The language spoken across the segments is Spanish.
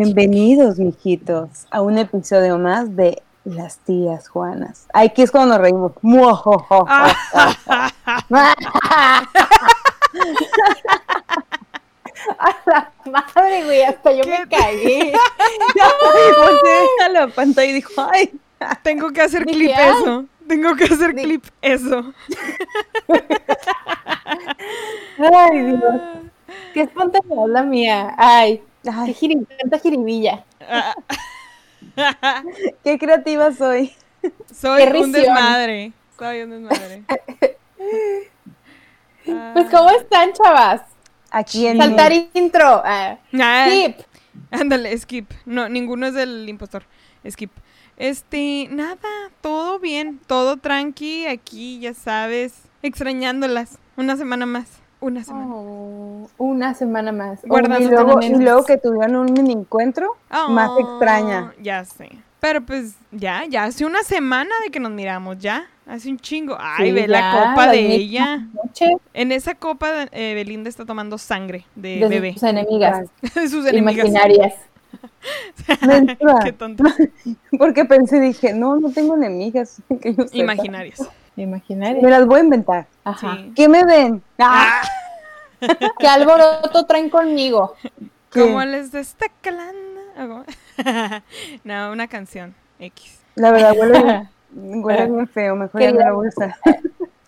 Bienvenidos, mijitos, a un episodio más de Las tías Juanas. Aquí es cuando nos reímos. A la madre, güey, hasta yo me cagué. Volteé a la pantalla y dijo, ay, Tengo que hacer clip eso. Tengo que hacer clip eso. Ay, Dios. Qué espontaneidad la mía. Ay, qué ay, tanta jiribilla. qué creativa soy. Soy Qué un desmadre. Soy un desmadre. Pues, ¿cómo están, chavas? Aquí en Saltar intro. Ah, Ah, Skip. Ándale, skip. No, ninguno es del impostor. Skip. Este, nada, todo bien, todo tranqui, aquí, ya sabes, extrañándolas. Una semana más. Una semana. Oh, una semana más. Guardando y, luego, y luego que tuvieron un mini encuentro, más Oh, extraña. Ya sé. Pero pues ya, ya hace una semana de que nos miramos, ya. Hace un chingo. Ay, Sí, ve la copa de ella. En esa copa, eh, Belinda está tomando sangre de, de bebé. sus enemigas De sus enemigas. imaginarias. Menstrua. Qué tonto. porque pensé, dije, no, no tengo enemigas. Que yo. Imaginarias. Imaginarias. Me las voy a inventar. Ajá. Sí. ¿Qué me ven? Ah, ¿Qué alboroto traen conmigo? ¿Qué? ¿Cómo les calando? ¿Cómo? no, una canción. X. La verdad, huele, huele bien feo. Mejor ya la voy a usar.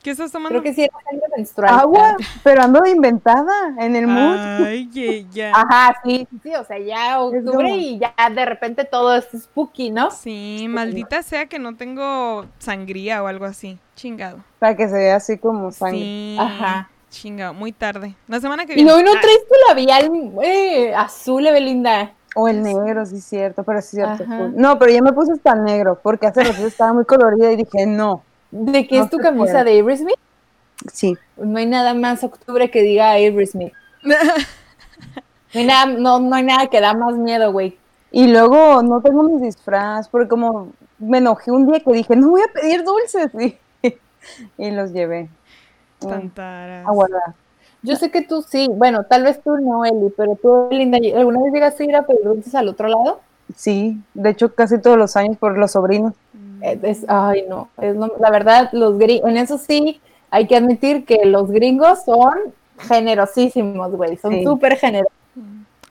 ¿Qué estás tomando? Creo que sí era sangre menstrual. Agua, pero ando de inventada en el mood. Ay, ya. Ajá, sí, sí, sí, o sea, ya octubre como- y ya de repente todo es spooky, ¿no? Sí, maldita sea que no tengo sangría o algo así. Chingado. Para que se vea así como sangre. Sí. Ajá. Chingado, muy tarde. La semana que Y viene. hoy no Ah, traes tu labial eh, azul, Evelinda. O el negro, sí es cierto, pero sí es cierto. Ajá. No, pero ya me puse hasta negro, porque hace rato estaba muy colorida y dije, no, ¿De qué No es tu camisa puede. de Aerosmith? sí. No hay nada más octubre que diga. No hay nada, no, no hay nada que da más miedo, güey. Y luego no tengo mis disfraz, porque como me enojé un día que dije, no voy a pedir dulces, y, y los llevé mm, Tantaras. a guardar. Yo sé que tú sí, bueno, tal vez tú no, Eli, pero tú, Evelinda, ¿alguna vez llegaste a ir a pedir dulces al otro lado? Sí, de hecho casi todos los años por los sobrinos. Es- ay, no, es lo- la verdad, los gringos, en eso sí, hay que admitir que los gringos son generosísimos, güey, son Sí. súper generosos.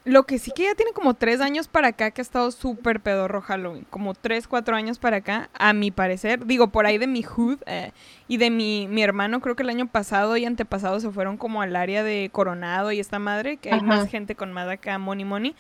Lo que sí que ya tiene como tres años para acá que ha estado súper pedorro Halloween. Como tres, cuatro años para acá, a mi parecer. Digo, por ahí de mi hood eh, y de mi, mi hermano, creo que el año pasado y antepasado se fueron como al área de Coronado y esta madre, que hay Ajá. más gente con más acá, money money.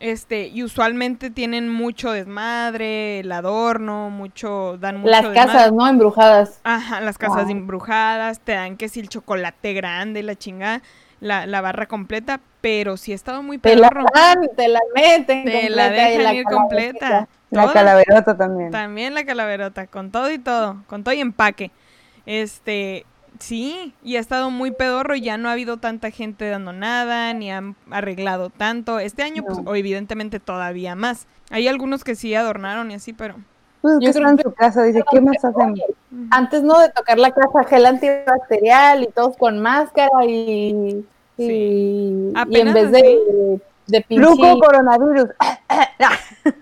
Este, y usualmente tienen mucho desmadre, el adorno, mucho, dan mucho Las desmadre. casas, ¿no? Embrujadas. Ajá, las casas Wow. embrujadas, te dan que si el chocolate grande, la chingada, la, la barra completa, pero sí ha estado muy Te la dan, te la meten Te la completa y dejan ir completa. La calaverota también. También la calaverota, con todo y todo, con todo y empaque. Este, sí, y ha estado muy pedorro, ya no ha habido tanta gente dando nada, ni han arreglado tanto. Este año, pues, o evidentemente todavía más. Hay algunos que sí adornaron y así, pero... Pues Yo que creo en que- su casa, dice, ¿qué más hacemos? Antes no de tocar la casa, gel antibacterial y todos con máscara y, y, y en vez de, de pinche... Luco coronavirus.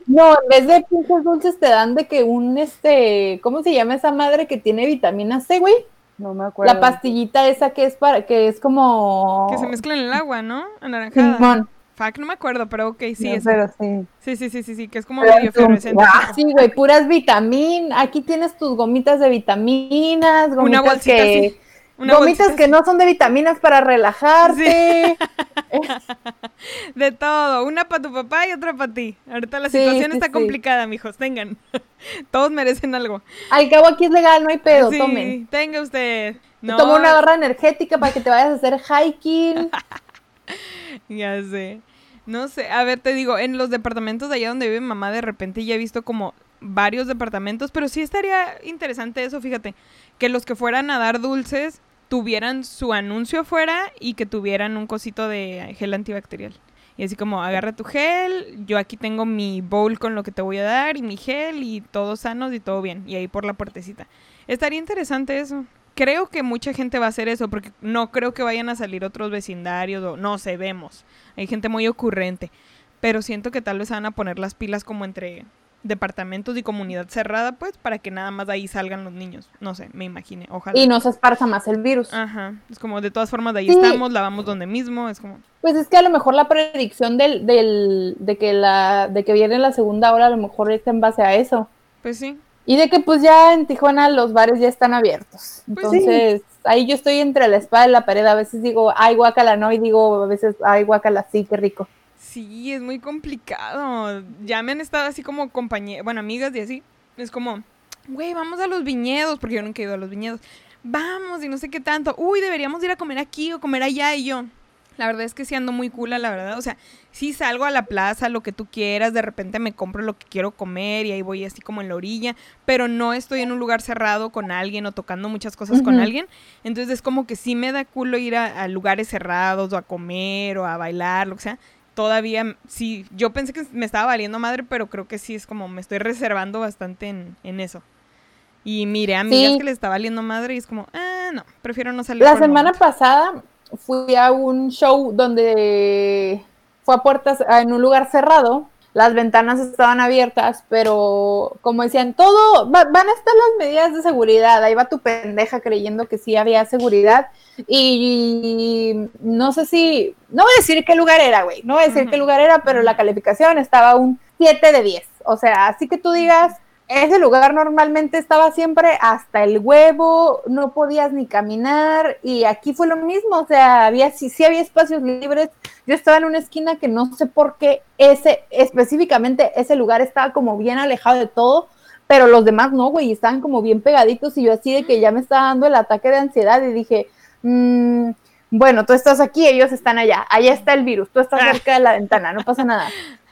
No, en vez de pinches dulces te dan de que un, este, ¿cómo se llama esa madre que tiene vitamina C, güey? No me acuerdo. La pastillita esa que es para, que es como... Que se mezcla en el agua, ¿no? Anaranjada. Simón. Fuck, no me acuerdo, pero ok, sí, No, es. pero sí. Sí, sí, sí, sí, sí, que es como Pero medio fluorescente. Sí, güey, puras vitaminas. Aquí tienes tus gomitas de vitaminas, gomitas Una bolsita que... así. Una gomitas bolsita que no son de vitaminas para relajarte. De todo, una para tu papá y otra para ti. Ahorita la Sí, situación sí, está complicada, mijos, tengan. Todos merecen algo. Al cabo aquí es legal, no hay pedo, sí, tomen. tenga usted. No, Toma una barra energética para que te vayas a hacer hiking. Ya sé. No sé, a ver, te digo, en los departamentos de allá donde vive mamá, de repente ya he visto como varios departamentos, pero sí estaría interesante eso, fíjate, que los que fueran a dar dulces tuvieran su anuncio afuera y que tuvieran un cosito de gel antibacterial. Y así como, agarra tu gel, yo aquí tengo mi bowl con lo que te voy a dar y mi gel y todos sanos y todo bien. Y ahí por la puertecita. Estaría interesante eso. Creo que mucha gente va a hacer eso porque no creo que vayan a salir otros vecindarios o no sé, vemos. Hay gente muy ocurrente. pero siento que tal vez van a poner las pilas como entre departamentos y comunidad cerrada, pues, para que nada más de ahí salgan los niños. No sé, me imagine, ojalá. Y no se esparza más el virus. Ajá, es como de todas formas de ahí Sí. estamos, lavamos donde mismo, es como... Pues es que a lo mejor la predicción del, del, de que la, de que viene la segunda ola a lo mejor está en base a eso. Pues sí, Y de que pues ya en Tijuana los bares ya están abiertos. Pues Entonces, ahí yo estoy entre la espada y la pared. A veces digo, ay, guacala, no, y digo, a veces, ay, guacala, sí, qué rico. Sí, es muy complicado. Ya me han estado así como compañeras, bueno, amigas y así. Es como, güey, vamos a los viñedos, porque yo nunca he ido a los viñedos. Vamos y no sé qué tanto. Uy, deberíamos ir a comer aquí o comer allá. Y yo, la verdad es que sí ando muy cool, la verdad. O sea, sí salgo a la plaza, lo que tú quieras. De repente me compro lo que quiero comer y ahí voy así como en la orilla. Pero no estoy en un lugar cerrado con alguien o tocando muchas cosas con alguien. Entonces es como que sí me da culo ir a, a lugares cerrados o a comer o a bailar, lo que sea. Todavía, sí, yo pensé que me estaba valiendo madre, pero creo que sí es como me estoy reservando bastante en, en eso. Y miré a amigas Sí. que le está valiendo madre y es como, ah, no, prefiero no salir. La semana momento". pasada fui a un show donde fue a puertas en un lugar cerrado. Las ventanas estaban abiertas, pero como decían, todo va- van a estar las medidas de seguridad. Ahí va tu pendeja creyendo que sí había seguridad. Y no sé si, no voy a decir qué lugar era, güey. No voy a decir qué lugar era, pero la calificación estaba un 7 de 10. O sea, así que tú digas, ese lugar normalmente estaba siempre hasta el huevo, no podías ni caminar y aquí fue lo mismo, o sea, había sí, sí había espacios libres. Yo estaba en una esquina que no sé por qué ese específicamente ese lugar estaba como bien alejado de todo, pero los demás no, güey, estaban como bien pegaditos y yo así de que ya me estaba dando el ataque de ansiedad y dije, "Mm, bueno, tú estás aquí, ellos están allá, allá está el virus, tú estás cerca de la ventana, no pasa nada.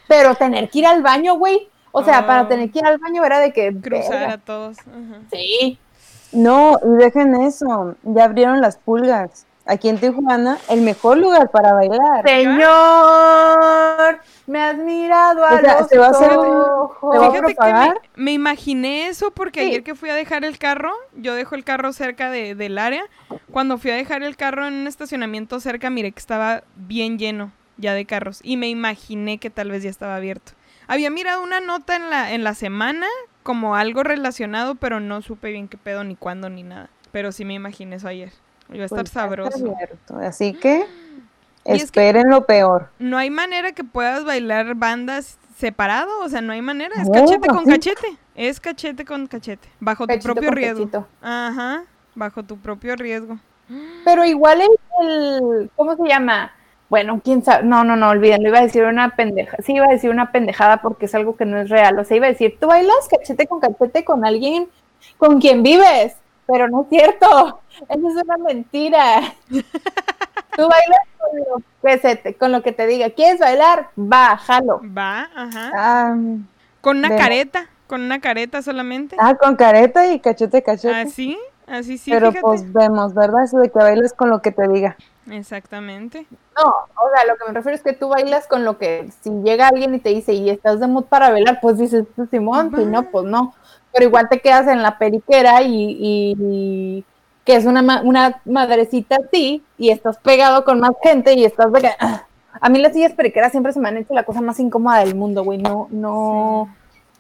Pero tener que ir al baño, güey, o sea, Oh. para tener que ir al baño era de que... Cruzar verga. a todos. Sí. No, y dejen eso, ya abrieron las pulgas. Aquí en Tijuana, el mejor lugar para bailar. Señor, me has mirado a O sea, los se va a hacer ojos. se va a Fíjate que propagar. me, me imaginé eso porque Sí. ayer que fui a dejar el carro, yo dejo el carro cerca de- del área. Cuando fui a dejar el carro en un estacionamiento cerca, miré que estaba bien lleno ya de carros y me imaginé que tal vez ya estaba abierto. Había mirado una nota en la, en la semana como algo relacionado, pero no supe bien qué pedo ni cuándo ni nada. Pero sí me imaginé eso ayer. Iba a estar Pues sabroso. Así que Y es que- esperen lo peor. No hay manera que puedas bailar bandas separado, o sea, no hay manera. Es cachete con sí. cachete. Es cachete con cachete. Bajo tu propio riesgo. Ajá. Bajo tu propio riesgo. Pero igual el, el- ¿cómo se llama? Bueno, quién sabe, no, no, no, olvídenlo, iba a decir una pendeja, sí iba a decir una pendejada porque es algo que no es real, o sea, iba a decir, tú bailas cachete con cachete con alguien con quien vives, pero no es cierto, eso es una mentira. tú bailas con lo que, se te- con lo que te diga, ¿quieres bailar? Va, jalo. Va, ajá. Ah, Con una de- careta. Con una careta solamente. ah, con careta y cachete, cachete. Así, así sí, Pero fíjate. pues vemos, ¿verdad? Eso de que bailes con lo que te diga. Exactamente. No, o sea, lo que me refiero es que tú bailas con lo que, si llega alguien y te dice, y estás de mood para bailar, pues dices, tú Simón, si no, pues no. Pero igual te quedas en la periquera y, y- y que es una, una madrecita así, y estás pegado con más gente y estás de que... ah. A mí las sillas periqueras siempre se me han hecho la cosa más incómoda del mundo, güey. No, no,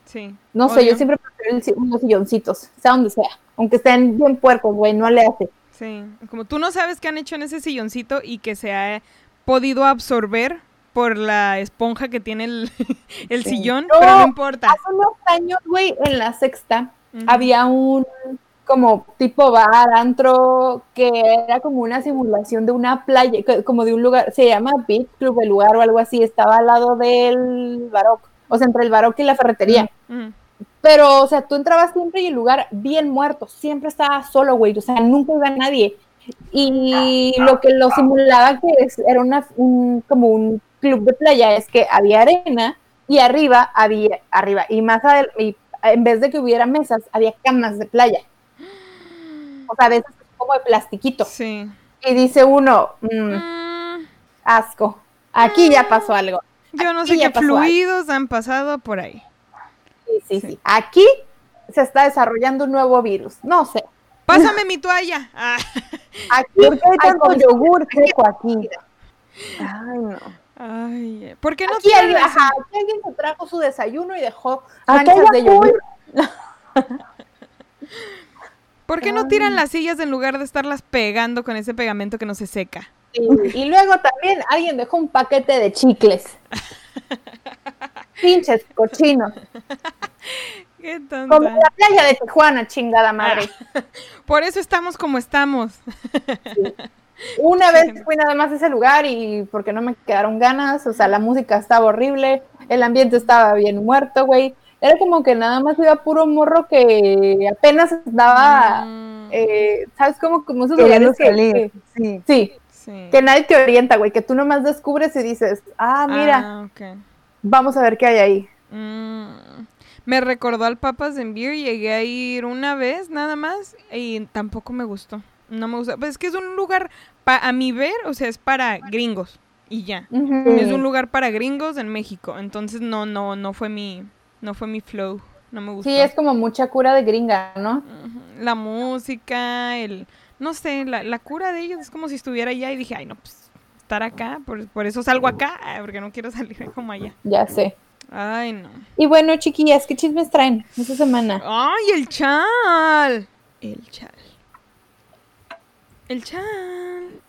Sí. no sé, yo siempre prefiero unos silloncitos, sea donde sea. Aunque estén bien puercos, güey, no le hace. Sí. Como tú no sabes qué han hecho en ese silloncito y que se ha podido absorber por la esponja que tiene el, el Sí. sillón, No, pero no importa. Hace unos años, güey, en la sexta, había un como tipo bar, antro, que era como una simulación de una playa, como de un lugar, se llama Beach Club el lugar o algo así, estaba al lado del Baroc, o sea, entre el Baroc y la ferretería. Pero, o sea, tú entrabas siempre y el lugar bien muerto, siempre estaba solo, güey, o sea, nunca iba nadie. Y lo que lo simulaba que es- era una, un, como un club de playa es que había arena y arriba había, arriba, y más adel- y en vez de que hubiera mesas, había camas de playa. O sea, de esas como de plastiquito. Sí. Y dice uno, mm, Mm, asco, aquí ya pasó algo. yo no sé qué algo. fluidos han pasado por ahí. Sí, sí. Aquí se está desarrollando un nuevo virus. No sé. Pásame mi toalla. Ah, Aquí ¿Por qué hay tanto yogur seco aquí? Ay, no. Ay, ¿por qué no Aquí alguien, ajá, aquí alguien se trajo su desayuno y dejó manchas de yogur. ¿Por qué no tiran las sillas en lugar de estarlas pegando con ese pegamento que no se seca? Y luego también alguien dejó un paquete de chicles. Pinches cochinos. Qué Como tonta. en la playa de Tijuana, chingada madre. Por eso estamos como estamos. Una vez fui nada más a ese lugar y porque no me quedaron ganas, o sea, la música estaba horrible, el ambiente estaba bien muerto, güey. Era como que nada más iba puro morro que apenas estaba, Mm, eh, ¿sabes? Como, como esos lugares que, Sí. sí, sí. que nadie te orienta, güey, que tú nomás descubres y dices, ah, mira, Ah, ok. Vamos a ver qué hay ahí. Mm, Me recordó al Papas en Beer. Llegué a ir una vez nada más y tampoco me gustó. No me gusta. Pues es que es un lugar, a mi ver, o sea, es para gringos y ya. Es un lugar para gringos en México. Entonces no, no, no fue mi, no fue mi flow. No me gustó. Sí, es como mucha cura de gringa, ¿no? La música, el, no sé, la, la cura de ellos es como si estuviera allá y dije, ay no, pues estar acá, por, por eso salgo acá, ah, porque no quiero salir como allá. Ya sé. Ay no. Y bueno, chiquillas, ¿qué chismes traen esta semana? ¡Ay, el chal! El chal. El chal.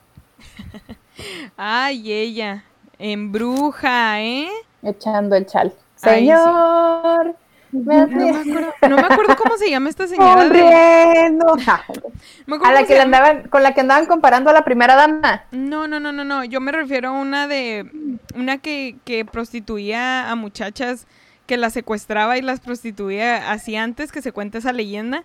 Ay, ella. En bruja, ¿eh? Echando el chal. Ay. Señor, me No me acuerdo, no me acuerdo cómo se llama esta señora. de- me a la que le andaban, con la que andaban comparando a la primera dama. No, no, no, no, no. Yo me refiero a una de. Una que, que prostituía a muchachas que las secuestraba y las prostituía así antes que se cuente esa leyenda.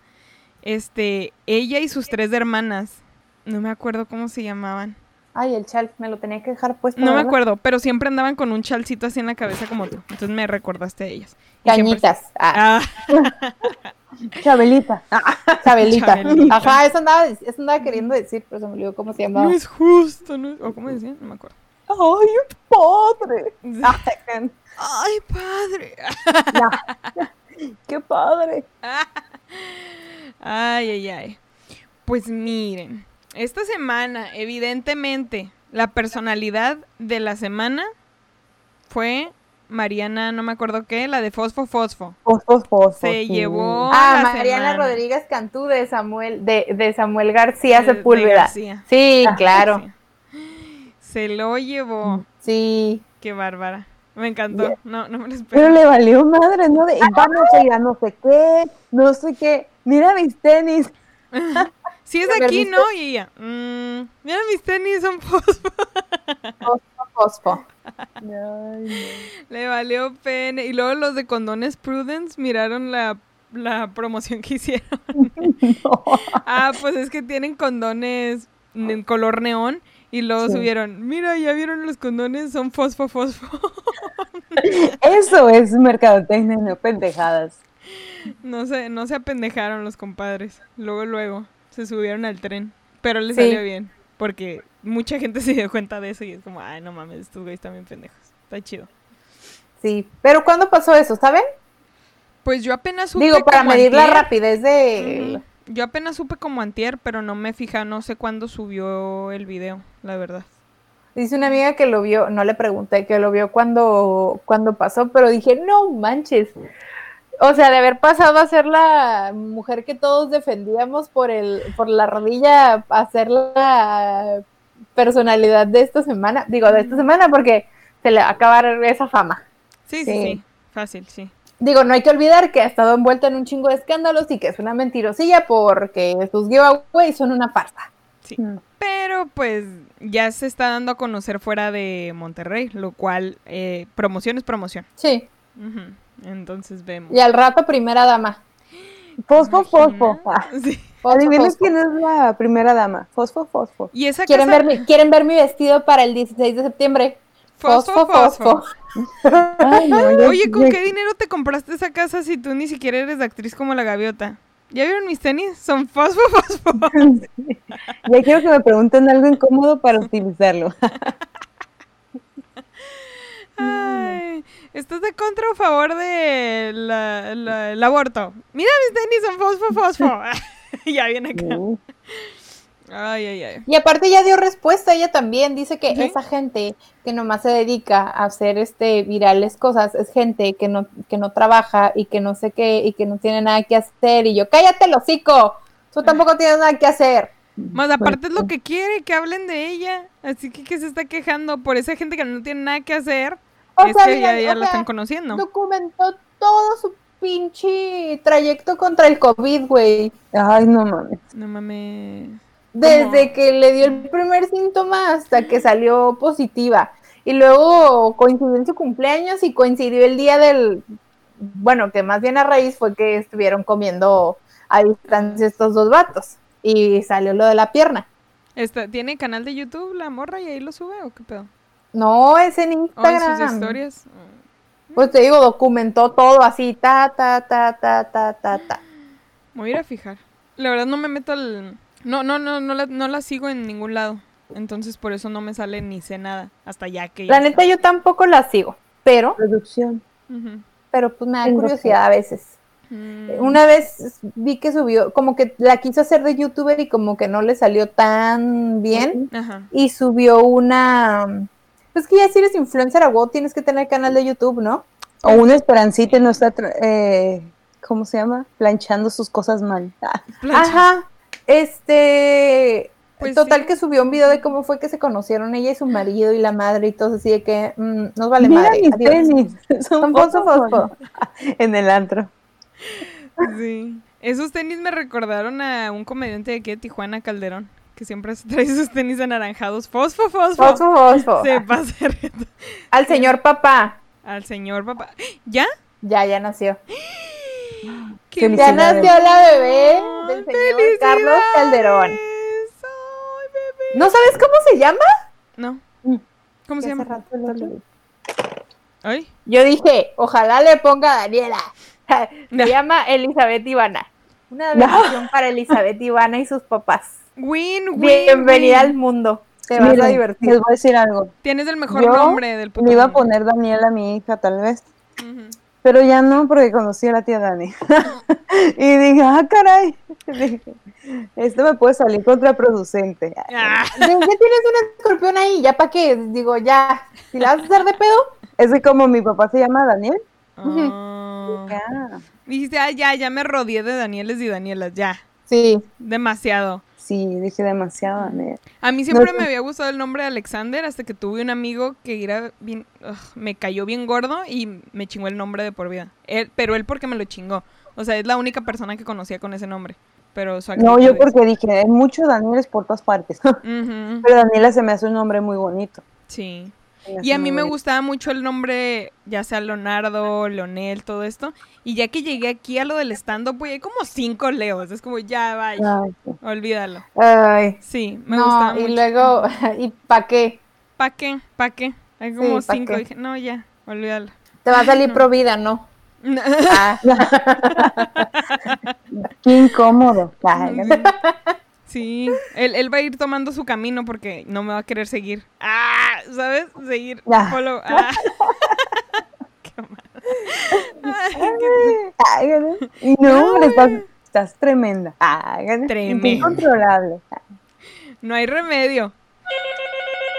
Este, ella y sus tres hermanas. No me acuerdo cómo se llamaban. Ay, el chal, me lo tenía que dejar puesto. No me acuerdo, pero siempre andaban con un chalcito así en la cabeza como tú. Entonces me recordaste a ellas. Siempre- Cañitas. Ah, Ah, Chabelita. Ah, Chabelita. Chabelita. Ajá, eso andaba, eso andaba queriendo decir, pero se me olvidó cómo se llamaba. no es justo, ¿no? ¿O cómo decían? No me acuerdo. Ay, es padre. Ay, padre. ya. Qué padre. Ay, ay, ay. Pues miren, esta semana, evidentemente, la personalidad de la semana fue Mariana, no me acuerdo qué, la de Fosfo Fosfo. Fosfo, fosfo. Se sí. llevó Ah, la Mariana semana. Rodríguez Cantú de Samuel, de, de Samuel García De- de Sepúlveda. García. Sí, Ah, claro. Sí. Se lo llevó. Sí. Qué bárbara. Me encantó. No, no me lo Pero esperaba. le valió madre, ¿no? De, vamos a ir a no sé qué, no sé qué. Mira mis tenis. Si es aquí. ¿no? Y ella, mm, mira mis tenis son fosfo. Fosfo. Le valió pena. Y luego los de condones Prudence miraron la, la promoción que hicieron. No. Ah, pues es que tienen condones en color neón. Y luego Sí. subieron, mira, ya vieron los condones, son fosfo, fosfo. Eso es mercadotecnia, no pendejadas. no se, no se apendejaron los compadres. Luego, luego, se subieron al tren. Pero les Sí. salió bien. Porque mucha gente se dio cuenta de eso y es como, ay, no mames, estos güeyes están bien pendejos. Está chido. Sí. Pero ¿cuándo pasó eso, saben? Pues yo apenas supe Digo, para como medir la rapidez de... Yo apenas supe como antier, pero no me fija, no sé cuándo subió el video, la verdad. Dice una amiga que lo vio, no le pregunté, que lo vio cuando, cuando pasó, pero dije, no manches. O sea, de haber pasado a ser la mujer que todos defendíamos por el, por la rodilla, a ser la personalidad de esta semana, digo, de esta semana, porque se le va a acabar esa fama. Sí, sí, Sí. sí, fácil, sí. Digo, no hay que olvidar que ha estado envuelta en un chingo de escándalos y que es una mentirosilla porque sus giveaways son una farsa. Sí. Mm. Pero pues ya se está dando a conocer fuera de Monterrey, lo cual eh, promoción es promoción. Sí. Ujú. Entonces vemos. Y al rato, primera dama. Fosfo, fosfo. Imagina. Ah, Sí. Adivinen quién es la primera dama. Fosfo, fosfo. Y esa ¿Quieren casa... ver, mi, ¿Quieren ver mi vestido para el 16 de septiembre? Fosfo, fosfo. Ay, no, yo- Oye, ¿con yo- qué dinero te compraste esa casa si tú ni siquiera eres actriz como la gaviota? ¿Ya vieron mis tenis? Son fosfo, fosfo. Ya quiero que me pregunten algo incómodo para utilizarlo. Ay, ¿Estás de contra o a favor de la- la- el aborto? Mira mis tenis, son fosfo, fosfo. ya viene acá. Uh, Ay, ay, ay. Y aparte ya dio respuesta ella también, dice que ¿Sí? esa gente que nomás se dedica a hacer este virales cosas, es gente que no, que no trabaja y que no sé qué, y que no tiene nada que hacer, y yo, cállate el hocico, tú tampoco tienes nada que hacer. Más aparte es lo que quiere, que hablen de ella. Así que que se está quejando por esa gente que no tiene nada que hacer. O es sea, que ya, o están conociendo. Documentó todo su pinche trayecto contra el COVID, güey. Ay, no mames. No mames. Desde que le dio el primer síntoma hasta que salió positiva. Y luego coincidió en su cumpleaños y coincidió el día del, bueno, que más bien a raíz fue que estuvieron comiendo a distancia estos dos vatos. Y salió lo de la pierna. Esta, ¿Tiene canal de YouTube la morra y ahí lo sube o qué pedo? No, es en ¿O en Instagram. sus historias? Pues te digo, documentó todo así, ta, ta, ta, ta, ta, ta, ta. Me voy a ir a fijar. La verdad no me meto al... No, no, no, no la, no la sigo en ningún lado. Entonces por eso no me sale ni sé nada. Hasta ya que... ya La neta yo tampoco la sigo, pero, Producción. pero pues me da curiosidad a veces. Mm. Una vez vi que subió, como que la quiso hacer de youtuber y como que no le salió tan bien. Ajá. Y subió una. Pues que ya si eres influencer a WoW tienes que tener canal de YouTube, ¿no? O una esperancita no está, eh, ¿cómo se llama? Planchando sus cosas mal. Ah. Ajá. Este. Pues total sí. que subió un video de cómo fue que se conocieron ella y su marido y la madre y todo así de que mm, nos vale Mira madre. mis adiós. tenis. Son fosfo. En el antro. Sí. Esos tenis me recordaron a un comediante de aquí de Tijuana, Calderón, que siempre trae sus tenis anaranjados. Fosfo, fosfo. Fosfo, fosfo. Se pasa. Al señor papá. al señor papá. ¿Ya? Ya, ya nació. ¡Qué. Ya nació la bebé del señor Carlos Calderón. Ay, bebé. ¿No sabes cómo se llama? No. Mm. ¿Cómo se llama? Ay. Yo dije, ojalá le ponga Daniela. Se llama Elizabeth Ivana. Una bendición para Elizabeth Ivana y sus papás. Win, win. Bienvenida win. al mundo. Te vas a divertir. Les voy a decir algo. Tienes el mejor Yo nombre del puto Le iba a poner Daniela a mi hija, tal vez. Pero ya no, porque conocí a la tía Dani. y dije, ah, caray. Dije, Esto me puede salir contraproducente. Ah. ¿De qué tienes un escorpión ahí? ¿Ya para qué? Digo, ya. Si la vas a hacer de pedo, Es que como mi papá se llama Daniel. Ya. Dijiste, ah, ya, ya me rodeé de Danieles y Danielas, ya. sí. Demasiado. Sí, dije demasiado Daniel. A mí siempre No, me había gustado el nombre de Alexander hasta que tuve un amigo que era bien, ugh, me cayó bien gordo y me chingó el nombre de por vida. Él, pero él porque me lo chingó. O sea, es la única persona que conocía con ese nombre. Pero No, yo es- porque dije, hay muchos Danieles por todas partes. Pero Daniela se me hace un nombre muy bonito. Sí. Y a mí me gustaba mucho el nombre, ya sea Leonardo, Leonel, todo esto. Y ya que llegué aquí a lo del stand-up, pues hay como cinco leos. Es como, ya, vaya, olvídalo. Ay. Sí, me gustaba No, y mucho. luego, ¿y para qué? ¿Pa' qué? ¿Pa' qué? Hay como ¿pa' cinco. Dije, no, ya, olvídalo. Te va a salir pro vida, ¿no? Ah, Qué incómodo. Sí, él, él va a ir tomando su camino porque no me va a querer seguir. Ah, ¿sabes? Seguir. Ya. follow. Ah. Qué mal. Y no, hombre, estás, estás tremenda. Ay, Tremenda. Incontrolable. No hay remedio.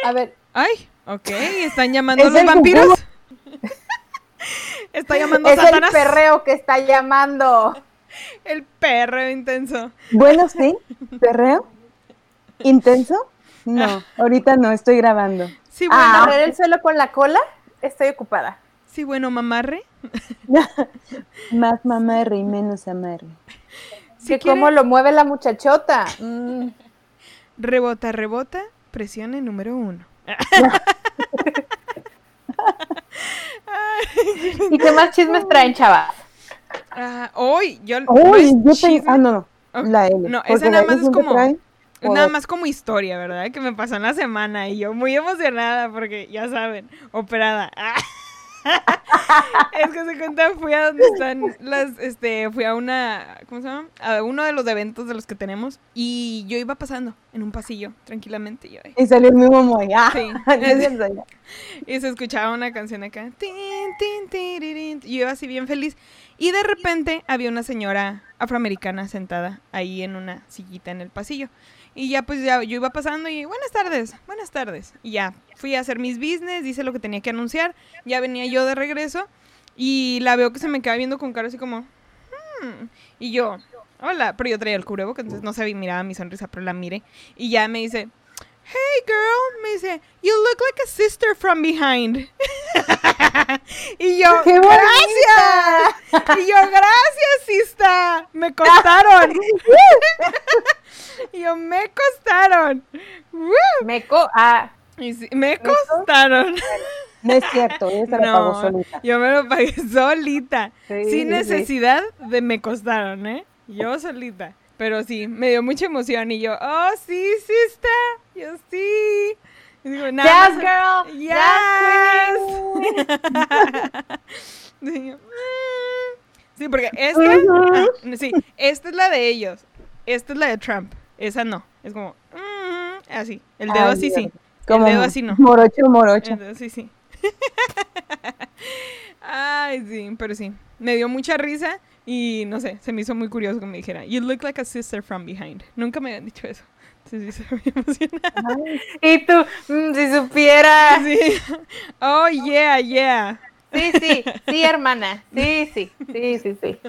a ver, Ay, ok, están llamando Es a los vampiros. Está llamando es el perreo que está llamando. El perro intenso. Bueno, sí. ¿Perreo? ¿Intenso? No, ahorita no, estoy grabando. Sí, bueno. Ah, barrer el suelo con la cola, estoy ocupada. Sí, bueno, mamarre. Más mamarre y menos amarre. Si que quiere, cómo lo mueve la muchachota. Mm. rebota, rebota, presione número uno. ¿Y qué más chismes traen, chavas? Ah, hoy, yo. no es yo tengo. Ah, no, no. La L. No, esa nada más es como- trae Es nada más como historia, ¿verdad? Que me pasó en la semana y yo muy emocionada porque ya saben, operada. es que se cuenta, fui a donde están las, este, fui a una, ¿cómo se llama? A uno de los eventos de los que tenemos y yo iba pasando en un pasillo tranquilamente y yo, Y salió el mismo muy. Ah, Sí. y se escuchaba una canción acá. tin, tin, tirirín, Y yo iba así bien feliz. Y de repente había una señora afroamericana sentada ahí en una sillita en el pasillo. Y ya pues ya yo iba pasando y buenas tardes, buenas tardes. Y ya fui a hacer mis business, hice lo que tenía que anunciar, ya venía yo de regreso y la veo que se me queda viendo con cara así como... "Hmm". Y yo, hola, pero yo traía el cubrebocas, entonces no se miraba mi sonrisa, pero la miré. Y ya me dice, hey girl, me dice, you look like a sister from behind. y yo, ¡Qué gracias. Y yo, gracias, sista. Me costaron. y yo, me costaron. Woo. Meco, ah, sí, me costaron. No es cierto, ella se la pagó No, solita. yo me lo pagué solita. Sí, sí, sin sí. necesidad de me costaron, ¿eh? Yo solita. Pero sí, me dio mucha emoción y yo, oh, sí, sí está. Yo sí. Y digo, nada yes, más- girl, Yes. Mm. Sí, porque esta, ah, sí, esta es la de ellos. Esta es la de Trump. Esa no. Es como, mm, así. El dedo Ay, así sí. Como el dedo así no. Morocho, morocho. El dedo así sí. Ay, sí, pero sí. Me dio mucha risa y no sé, se me hizo muy curioso que me dijera, You look like a sister from behind. Nunca me habían dicho eso. Entonces sí, se me emocionada. Y tú, mm, si supiera. Sí. Oh, yeah, yeah. Sí, sí, sí, hermana. Sí, sí, sí, sí, sí.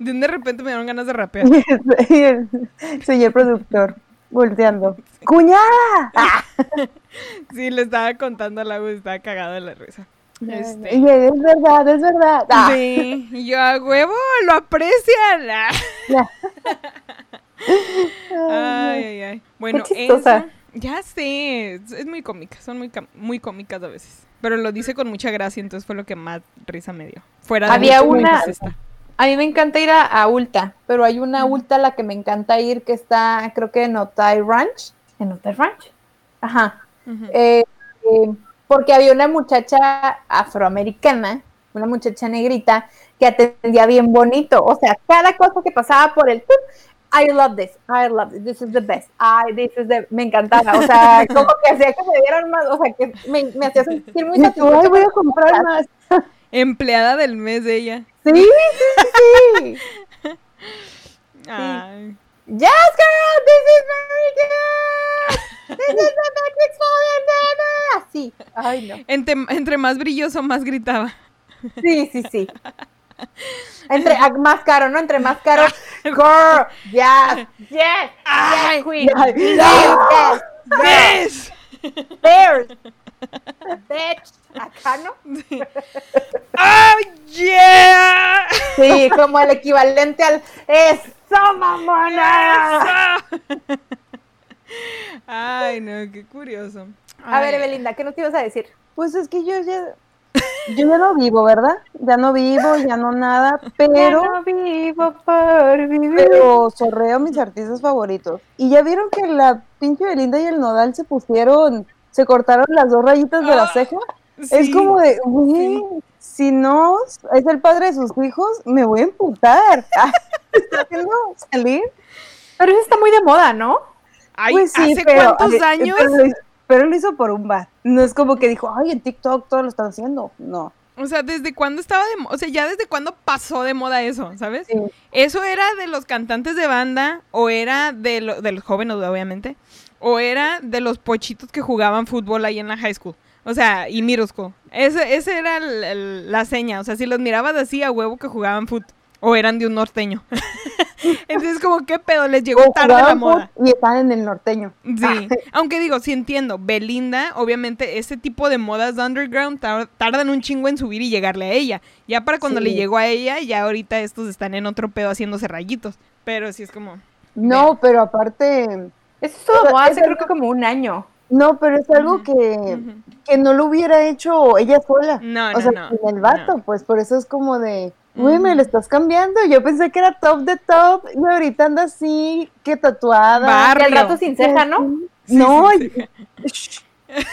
De repente me dieron ganas de rapear. Y el productor volteando. ¡Cuñada! Ah. Sí, le estaba contando agua y estaba cagado de la risa. Este, Y es verdad, es verdad. Ah. Sí, y yo a huevo, lo aprecian. Ah. Ya. Ay, ay, ay. Bueno, eso- ya sé, es, es muy cómica, son muy, muy cómicas a veces. Pero lo dice con mucha gracia, entonces fue lo que más risa me dio. Fuera de Había mucho una- racista. A mí me encanta ir a, a Ulta, pero hay una Ulta a la que me encanta ir que está, creo que en Otay Ranch. ¿En Otay Ranch? Ajá. Eh, eh, porque había una muchacha afroamericana, una muchacha negrita, que atendía bien bonito. O sea, cada cosa que pasaba por el I love this, I love this, this is the best, I, this is the... Me encantaba, o sea, como que hacía que me dieran más, o sea, que me, me hacía sentir muy satisfecha. ay, voy a comprar más. Empleada del mes de ella. Sí, sí, sí, sí. Ay. Yes, girl, this is very good. Así. Ay, no. Entre, entre más brilloso, más gritaba. Sí, sí, sí. Entre ah, más caro, ¿no? Entre más caro. Girl, yes, yes, Ay, yes, queen. ay, Yes, yes, ¿Ves? bears. Bitch. Acá, ¿no? ¡Oh, yeah! Sí, como el equivalente al ¡Eso, mamona! Eso. Ay, no, qué curioso. A ver, Ay, Evelinda, ¿qué nos ibas a decir? Pues es que yo ya. Yo ya no vivo, ¿verdad? Ya no vivo, ya no nada, pero. Ya no vivo por vivir. Pero sorreo mis artistas favoritos. Y ya vieron que la pinche Belinda y el Nodal se pusieron, se cortaron las dos rayitas de la Ah, ceja. sí. Es como de, si no es el padre de sus hijos, me voy a emputar. Ah, ¿me ¿Está haciendo salir? Pero eso está muy de moda, ¿no? Ay, Pues sí, ¿hace pero- cuántos pero años? lo hizo- Pero lo hizo por un bar. No es como que dijo, ay, en TikTok todos lo están haciendo. No. O sea, ¿desde cuándo estaba de moda? O sea, ya desde cuándo pasó de moda eso, ¿sabes? Sí. ¿Eso era de los cantantes de banda? ¿O era de, lo- de los jóvenes, obviamente? ¿O era de los pochitos que jugaban fútbol ahí en la high school? O sea, y school. Ese, ese era el- el- la seña. O sea, si los mirabas así a huevo que jugaban fútbol. O eran de un norteño. Entonces, como, ¿qué pedo? Les llegó tarde la moda. Y están en el norteño. Sí, aunque digo, sí entiendo, Belinda, obviamente, ese tipo de modas de underground tar- tardan un chingo en subir y llegarle a ella. Ya para cuando Sí. le llegó a ella, ya ahorita estos están en otro pedo haciéndose rayitos. Pero sí es como... No, pero aparte, Eso estuvo hace creo que como un año. no, pero es algo que, que no lo hubiera hecho ella sola. No, o no, sea, no, el vato, no. pues por eso es como de, güey, me lo estás cambiando. Yo pensé que era top de top y ahorita anda así, que tatuada. Bar- Y al Barrio. rato sin ceja, ¿no? Sí, no, sí,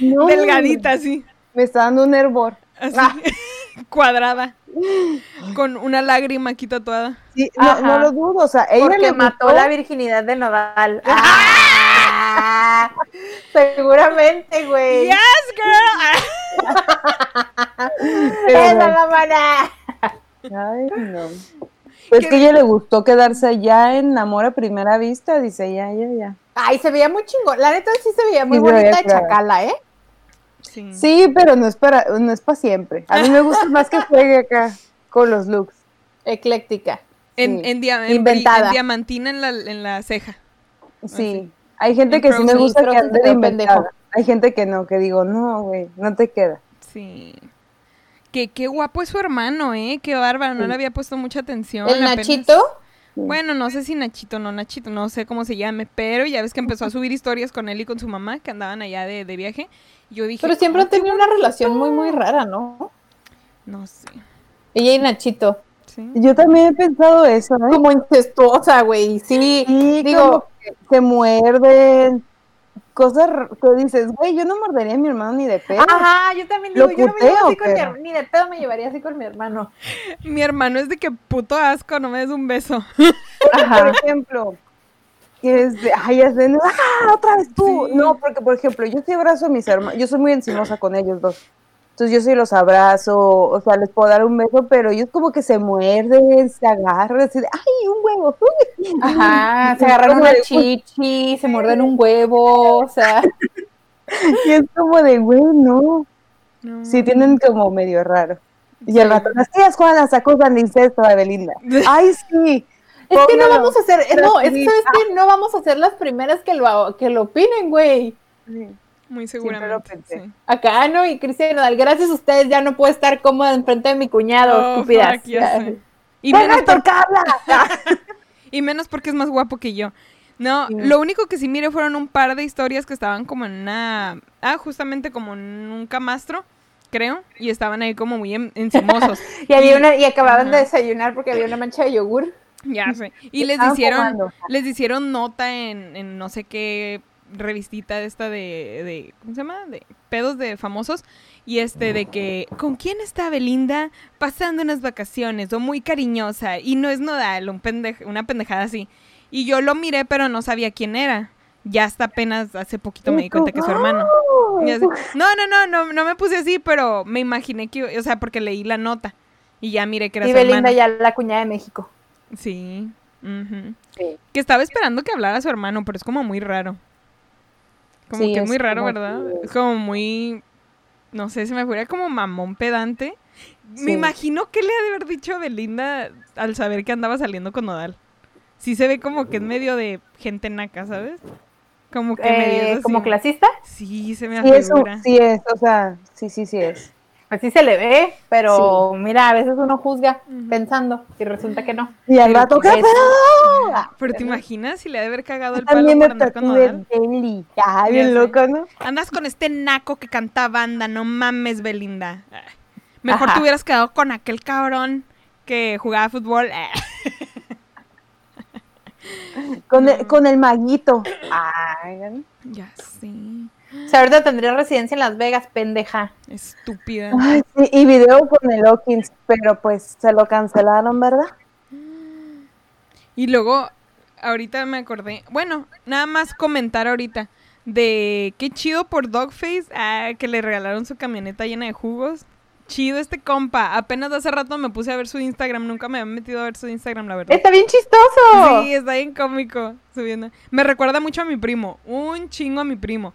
No, Delgadita, así. Me está dando un hervor. Así. Ah. Cuadrada. Con una lágrima aquí tatuada. Sí, no, no lo dudo, o sea, ella Porque le mató gustó, la virginidad de Nodal. Ah, seguramente, güey. ¡Yes, girl! ¡Esa mamona! Ay, no. Pues que a ella le gustó quedarse allá en Amor a Primera Vista, dice, ya, ya, ya. Ay, se veía muy chingón. La neta sí se veía muy Sí, bonita veía de chacala, ¿eh? Sí. Sí, pero no es para, no es para siempre. A mí me gusta más que juegue acá con los looks. Ecléctica. En, Sí. en, dia- en Inventada. en diamantina en la, en la ceja. Sí. Hay gente En que sí me gusta que ande de inventada. Hay gente que no, que digo, no, güey, no te queda. Sí. Que qué guapo es su hermano, ¿eh? Qué bárbaro. No le había puesto mucha atención. El apenas- Nachito. Bueno, no sé si Nachito, no Nachito, no sé cómo se llame, pero ya ves que empezó a subir historias con él y con su mamá que andaban allá de, de viaje. Yo dije, Pero siempre "Ay, han tenido una relación muy, muy rara, ¿no? No sé. Ella y Nachito. Sí. Yo también he pensado eso, ¿eh? Como incestuosa, güey. Sí. Sí, digo- se muerden, cosas que dices, güey, yo no mordería a mi hermano ni de pedo. Ajá, yo también ¿Lo digo, yo no me llevo así con mi hermano, ni de pedo me llevaría así con mi hermano. Mi hermano es de que puto asco, no me des un beso. Por Ajá. ejemplo, que es de, ay, es de, ah, otra vez tú. Sí. No, porque, por ejemplo, yo sí abrazo a mis hermanos, yo soy muy encimosa con ellos dos. Entonces yo sí los abrazo, o sea, les puedo dar un beso, pero ellos como que se muerden, se agarran, así de, ay, un huevo. uy". Ajá, se agarran una chichi, se muerden un huevo, o sea. Y es como de, güey, no. No. Sí, tienen como medio raro. Y al Sí. rato, las tías Juanas acusan de incesto a Belinda. Ay, sí. Es que no vamos a hacer, no, es que sabes que no vamos a ser las primeras que lo, que lo opinen, güey. Sí. Muy seguramente. pensé. sí. Acá, ¿no? Y Cristian gracias a ustedes ya no puedo estar cómoda enfrente de mi cuñado, Oh, estúpidas. Y ¡Venga, menos, por- y menos porque es más guapo que yo. No, Sí. lo único que sí miré fueron un par de historias que estaban como en una... Ah, justamente como en un camastro, creo. Y estaban ahí como muy en- encimosos. Y, había una, y acababan de desayunar porque había una mancha de yogur. Ya sé. Y les hicieron, fumando. les hicieron nota en, en no sé qué revistita de esta de, de, ¿cómo se llama? De pedos de famosos. Y este de que, ¿con quién está Belinda pasando unas vacaciones? O muy cariñosa. Y no es nodal, un una pendejada así. Y yo lo miré, pero no sabía quién era. Ya hasta apenas hace poquito me di cuenta que es su hermano. No, no, no, no, no me puse así, pero me imaginé que, o sea, porque leí la nota. Y ya miré que era Y su Belinda hermano. ya la cuñada de México. Sí. Sí. Que estaba esperando que hablara su hermano, pero es como muy raro. Como Sí, que es muy raro, como ¿verdad? que- Es como muy. No sé, se me fuera como mamón pedante. Sí. Me imagino que le ha de haber dicho a Belinda al saber que andaba saliendo con Nodal. Sí se ve como que es medio de gente naca, ¿sabes? Como que medio Eh, así. como clasista, Sí, se me Sí sí es, o sea, sí, sí, sí es. Así se le ve, pero mira, a veces uno juzga pensando y resulta que no. Y al rato, que ¿qué es- pedo? Pero te imaginas si le ha de haber cagado el palo También por me andar con Nodal. Ah, Ya bien loco, ¿no? Andas con este naco que canta banda, no mames, Belinda. Mejor Ajá. te hubieras quedado con aquel cabrón que jugaba fútbol. Eh, Con, el, con el maguito. Ay, Ya sí. O sea, ahorita tendría residencia en Las Vegas, pendeja. Estúpida. Ay, sí, y video con el Hawkins, pero pues se lo cancelaron, ¿verdad? Y luego, ahorita me acordé. Bueno, nada más comentar ahorita. De qué chido por Dogface. Ah, que le regalaron su camioneta llena de jugos. Chido este compa. Apenas hace rato me puse a ver su Instagram. Nunca me había metido a ver su Instagram, la verdad. Está bien chistoso. Sí, está bien cómico subiendo. Me recuerda mucho a mi primo, un chingo a mi primo.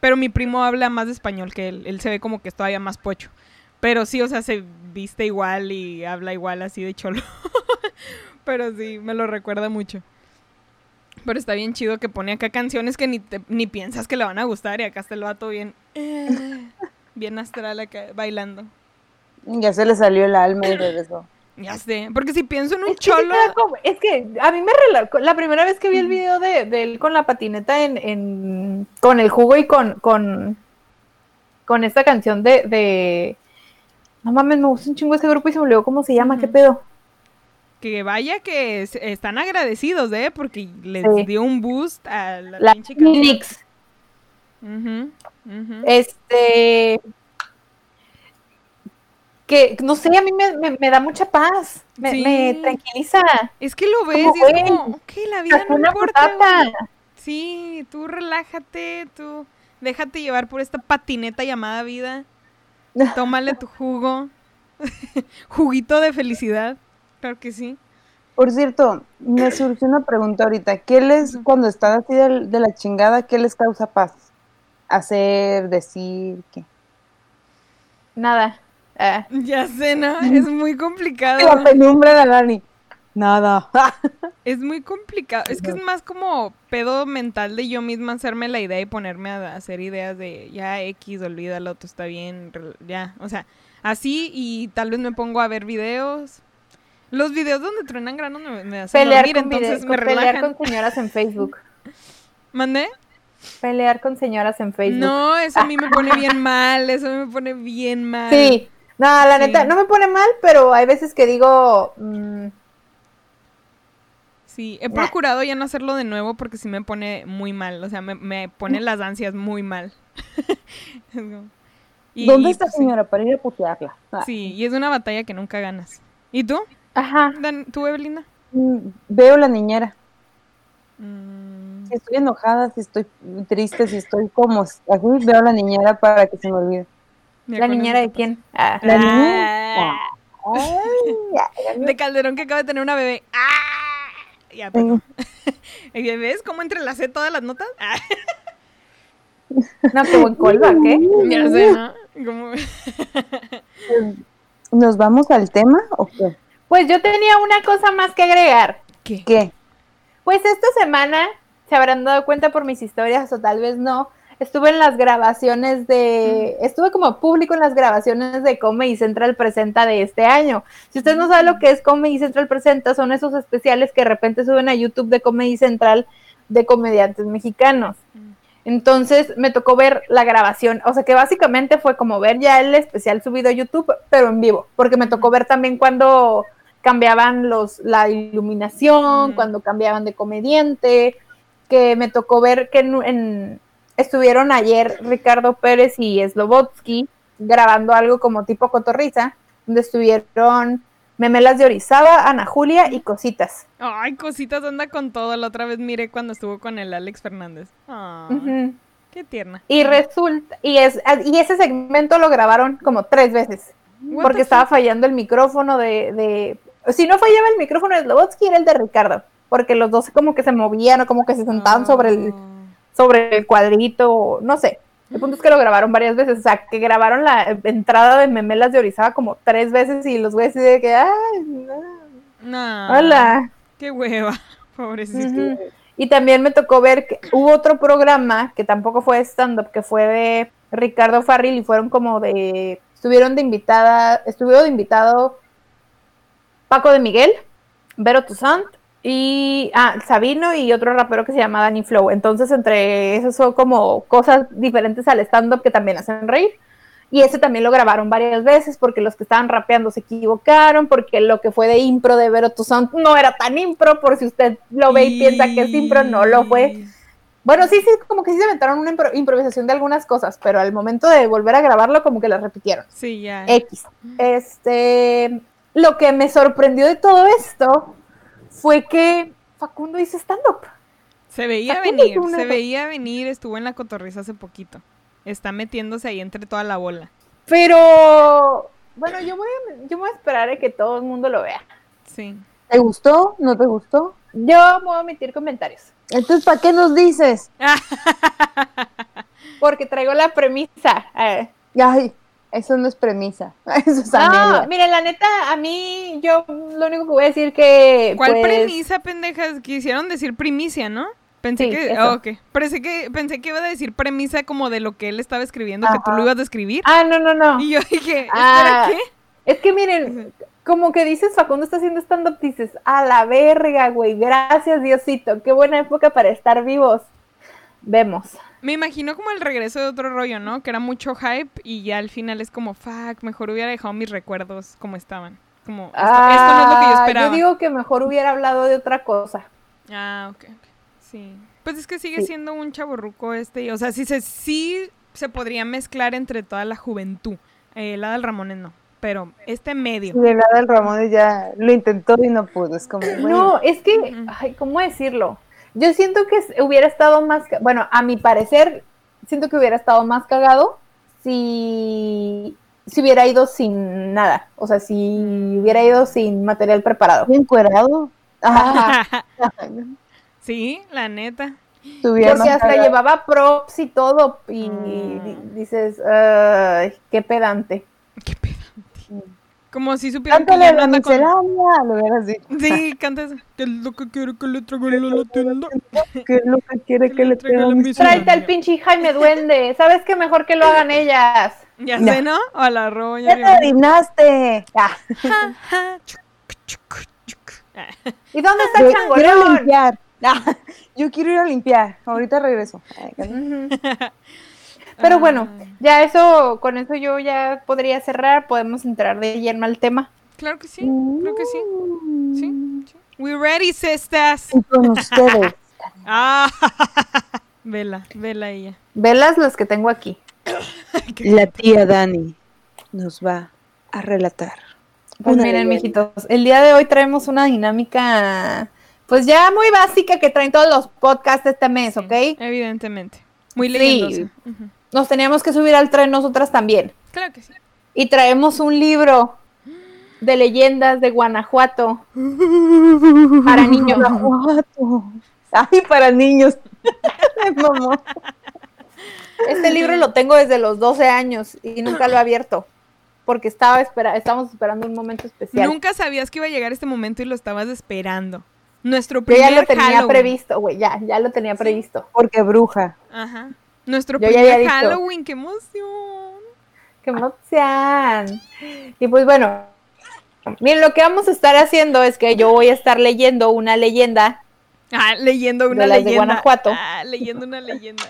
Pero mi primo habla más español que él. Él se ve como que es todavía más pocho. Pero sí, o sea, se viste igual y habla igual así de cholo. Pero sí, me lo recuerda mucho. Pero está bien chido que pone acá canciones que ni, te- ni piensas que le van a gustar y acá está el vato bien... eh, bien astral acá, bailando. Ya se le salió el alma y regresó. Ya sé, porque si pienso en un Es que, cholo... como- es que a mí me relajó. La primera vez que vi el video de, de él con la patineta en, en- con el jugo y con, con, con esta canción de, de- No mames, me gusta un chingo ese grupo y se me olvidó cómo se llama, ¿qué pedo? Que vaya que es- están agradecidos, ¿eh? Porque les Sí. dio un boost a la, La pinche ujú. Este. Que no sé, a mí me, me- me da mucha paz. Me, Sí. me tranquiliza. Es que lo ves como, y es como, ok, la vida no importa. Sí, tú relájate, tú déjate llevar por esta patineta llamada vida. Tómale tu jugo. Juguito de felicidad. Claro que sí. Por cierto, me surgió una pregunta ahorita. ¿Qué les, cuando están así de, de la chingada, qué les causa paz? Hacer, decir, ¿qué? Nada. Ya sé, ¿no? Es muy complicado. La penumbra de Dani. Nada. Es muy complicado. Es que es más como pedo mental de yo misma hacerme la idea y ponerme a hacer ideas de ya X, olvídalo, todo está bien, ya. O sea, así y tal vez me pongo a ver videos. Los videos donde truenan granos me, me hacen pelear, dormir, con, entonces con- me pelear relajan. con señoras en Facebook. ¿Mandé? Pelear con señoras en Facebook. No, eso a mí me pone bien mal, eso me pone bien mal. Sí. No, la Sí. neta, no me pone mal, pero hay veces que digo, mm, Sí, he procurado ya no hacerlo de nuevo porque sí me pone muy mal, o sea, me, me pone las ansias muy mal. Y- ¿Dónde está pues, señora para ir a putearla? Ah, Sí, y es una batalla que nunca ganas. ¿Y tú? ajá. Dan- ¿Tú, Evelina? mm, Veo la niñera. Mm, Si estoy enojada, si estoy triste, si estoy como así, veo la niñera para que se me olvide. Mira, ¿La niñera de quién? Ah. La Ah. niñera. De Calderón que acaba de tener una bebé. ¡Ah! Ya. Mm. ¿Y ¿Ves cómo entrelacé todas las notas? Ah, No, qué buen callback, ¿eh? ya sé, ¿no? Como- ¿Nos vamos al tema o qué? Pues yo tenía una cosa más que agregar. ¿Qué? ¿Qué? Pues esta semana, se habrán dado cuenta por mis historias o tal vez no, estuve en las grabaciones de, estuve como público en las grabaciones de Comedy Central Presenta de este año. Si ustedes no saben lo que es Comedy Central Presenta, son esos especiales que de repente suben a YouTube de Comedy Central de comediantes mexicanos. Entonces me tocó ver la grabación, o sea que básicamente fue como ver ya el especial subido a YouTube, pero en vivo, porque me tocó ver también cuando cambiaban los la iluminación, Mm. cuando cambiaban de comediante, que me tocó ver que en, en- estuvieron ayer Ricardo Pérez y Slobotsky grabando algo como tipo cotorriza, donde estuvieron Memelas de Orizaba, Ana Julia y Cositas. Ay, cositas anda con todo. La otra vez miré cuando estuvo con el Alex Fernández. Ay. Qué tierna. Y resulta, y es, y ese segmento lo grabaron como tres veces, porque estaba fallando el micrófono de, de, si no fallaba el micrófono de Slobotsky era el de Ricardo, porque los dos como que se movían o como que se sentaban sobre el, Ah. Sobre el cuadrito, no sé. El punto es que lo grabaron varias veces, o sea, que grabaron la entrada de Memelas de Orizaba como tres veces y los güeyes de que, ay, no, No. hola. Qué hueva. Pobrecito. Y también me tocó ver que hubo otro programa que tampoco fue stand-up, que fue de Ricardo Farril y fueron como de. Estuvieron de invitada, estuvieron de invitado Paco de Miguel, Vero Toussaint y ah, Sabino y otro rapero que se llama Danny Flow. Entonces, entre esos son como cosas diferentes al stand-up que también hacen reír. Y ese también lo grabaron varias veces porque los que estaban rapeando se equivocaron, porque lo que fue de impro de Vero Toussaint no era tan impro, por si usted lo ve y piensa que es impro, no lo fue. Bueno, sí, sí, como que sí se inventaron una impro- improvisación de algunas cosas, pero al momento de volver a grabarlo, como que las repitieron. Sí, ya. X. Este, lo que me sorprendió de todo esto fue que Facundo hizo stand-up. Se veía Facundo venir, se veía venir, estuvo en la cotorriza hace poquito. Está metiéndose ahí entre toda la bola. Pero, bueno, yo voy a, yo voy a esperar a que todo el mundo lo vea. Sí. ¿Te gustó? ¿No te gustó? Yo voy a omitir comentarios, Entonces, ¿para qué nos dices? porque traigo la premisa. Ay, eso no es premisa. Eso es No, amelia. miren, la neta, a mí, yo lo único que voy a decir que. ¿Cuál pues, premisa, pendejas? Quisieron decir primicia, ¿no? Pensé Sí, que, eso. ah, ok. Pensé que, pensé que iba a decir premisa como de lo que él estaba escribiendo, que tú lo ibas a escribir. Ah, no, no, no. Y yo dije, ¿espera Ah, qué? Es que miren, como que dices, Facundo está haciendo stand-up, dices, a la verga, güey, gracias Diosito, qué buena época para estar vivos. Vemos. Me imagino como el regreso de otro rollo, ¿no? Que era mucho hype y ya al final es como, fuck, mejor hubiera dejado mis recuerdos como estaban. Como, esto, esto no es lo que yo Ah, esperaba. digo que mejor hubiera hablado de otra cosa. Ah, ok. Sí. Pues es que sigue Sí. siendo un chaborruco este. O sea, sí se, sí se podría mezclar entre toda la juventud. Eh, la del Ramones no. Pero este medio. Y el del Ramón ya lo intentó y no pudo. Es como, bueno, No, es que, ay, ¿cómo decirlo? Yo siento que hubiera estado más, bueno, a mi parecer, siento que hubiera estado más cagado si, si hubiera ido sin nada, o sea, si hubiera ido sin material preparado. bien encuerado. Ajá. sí, la neta. Porque hasta llevaba props y todo. Y Mm. di- dices, "Ay, qué pedante. Qué pedante. Como si supieran que Cántale ya no la anda con... dicho. Sí, canta eso. ¿Qué es lo que quiere que le traiga la tienda? ¿Qué es lo que quiere que le traiga la mis- miscelánea? Tráete al pinche Jaime Duende. ¿Sabes qué mejor que lo hagan ellas? Ya Ya. sé, ¿no? O a la roña. ¿Qué te adivinaste? Ah, ¿Y dónde está el quiero changoleón? limpiar. Ah, yo quiero ir a limpiar. Ahorita regreso. Pero bueno, ya eso, con eso yo ya podría cerrar. Podemos entrar de lleno al tema. Claro que sí, creo que sí. Sí, sí. We ready, sisters. Y con ustedes. Ah, vela, vela ella. Velas las que tengo aquí. La tía Dani nos va a relatar. Pues Una miren, mijitos, el día de hoy traemos una dinámica, pues ya muy básica que traen todos los podcasts este mes, ¿ok? Evidentemente. Muy Sí. leyendosa. Ujú. Nos teníamos que subir al tren nosotras también. Claro que sí. Y traemos un libro de leyendas de Guanajuato para niños. Guanajuato. Ay, para niños. Este libro lo tengo desde los 12 años y nunca lo he abierto. Porque estaba espera estábamos esperando un momento especial. Nunca sabías que iba a llegar este momento y lo estabas esperando. Nuestro Yo primer ya lo tenía Halloween. previsto, güey, ya, ya lo tenía previsto. Porque bruja. Ajá. Nuestro Yo primer. Halloween, qué emoción. ¡Qué emoción! Y pues bueno, miren, lo que vamos a estar haciendo es que yo voy a estar leyendo una leyenda. Ah, leyendo una De las de leyenda. Guanajuato. Ah, leyendo una leyenda.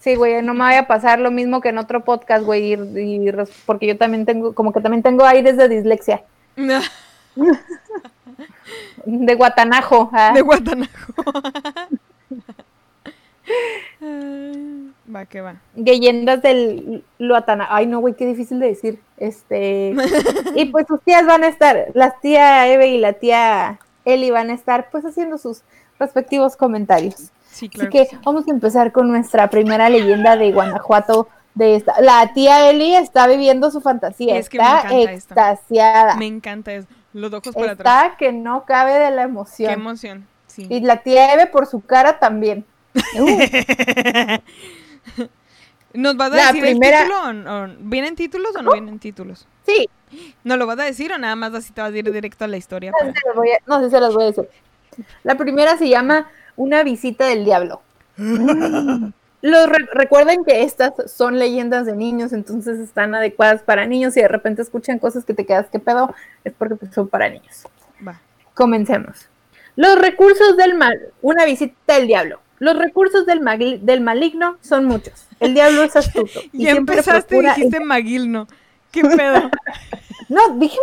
Sí, güey, no me vaya a pasar lo mismo que en otro podcast, güey, y- porque yo también tengo, como que también tengo aires de dislexia, de guatanajo. ah. De Guatanajo. Va, que va. leyendas del Luatana. Ay, no, güey, qué difícil de decir. Este. y pues sus tías van a estar, las tía Eve y la tía Eli van a estar, pues, haciendo sus respectivos comentarios. Sí, claro. Así que sí. vamos a empezar con nuestra primera leyenda de Guanajuato. De esta. La tía Eli está viviendo su fantasía, Es que me está encanta esto. extasiada. Me encanta eso. Los ojos para atrás. Está que no cabe de la Qué emoción. emoción. Sí. Y la tía Eve por su cara también. ¿Nos vas a La decir primera- el título? O, o- ¿Vienen títulos o no vienen títulos? Sí, ¿No lo vas a decir o nada más así te vas a ir directo a la historia? No voy a- no sé, se las voy a decir. La primera se llama Una visita del diablo. Los re- recuerden que estas son leyendas de niños, entonces están adecuadas para niños. y de repente escuchan cosas que te quedas, ¿qué pedo? Es porque pues, son para niños. Va. Comencemos. Los recursos del mal. Una visita del diablo. Los recursos del, del maligno son muchos. El diablo es astuto. Y Ya siempre empezaste y dijiste Maguilno. ¿Qué pedo? No, dije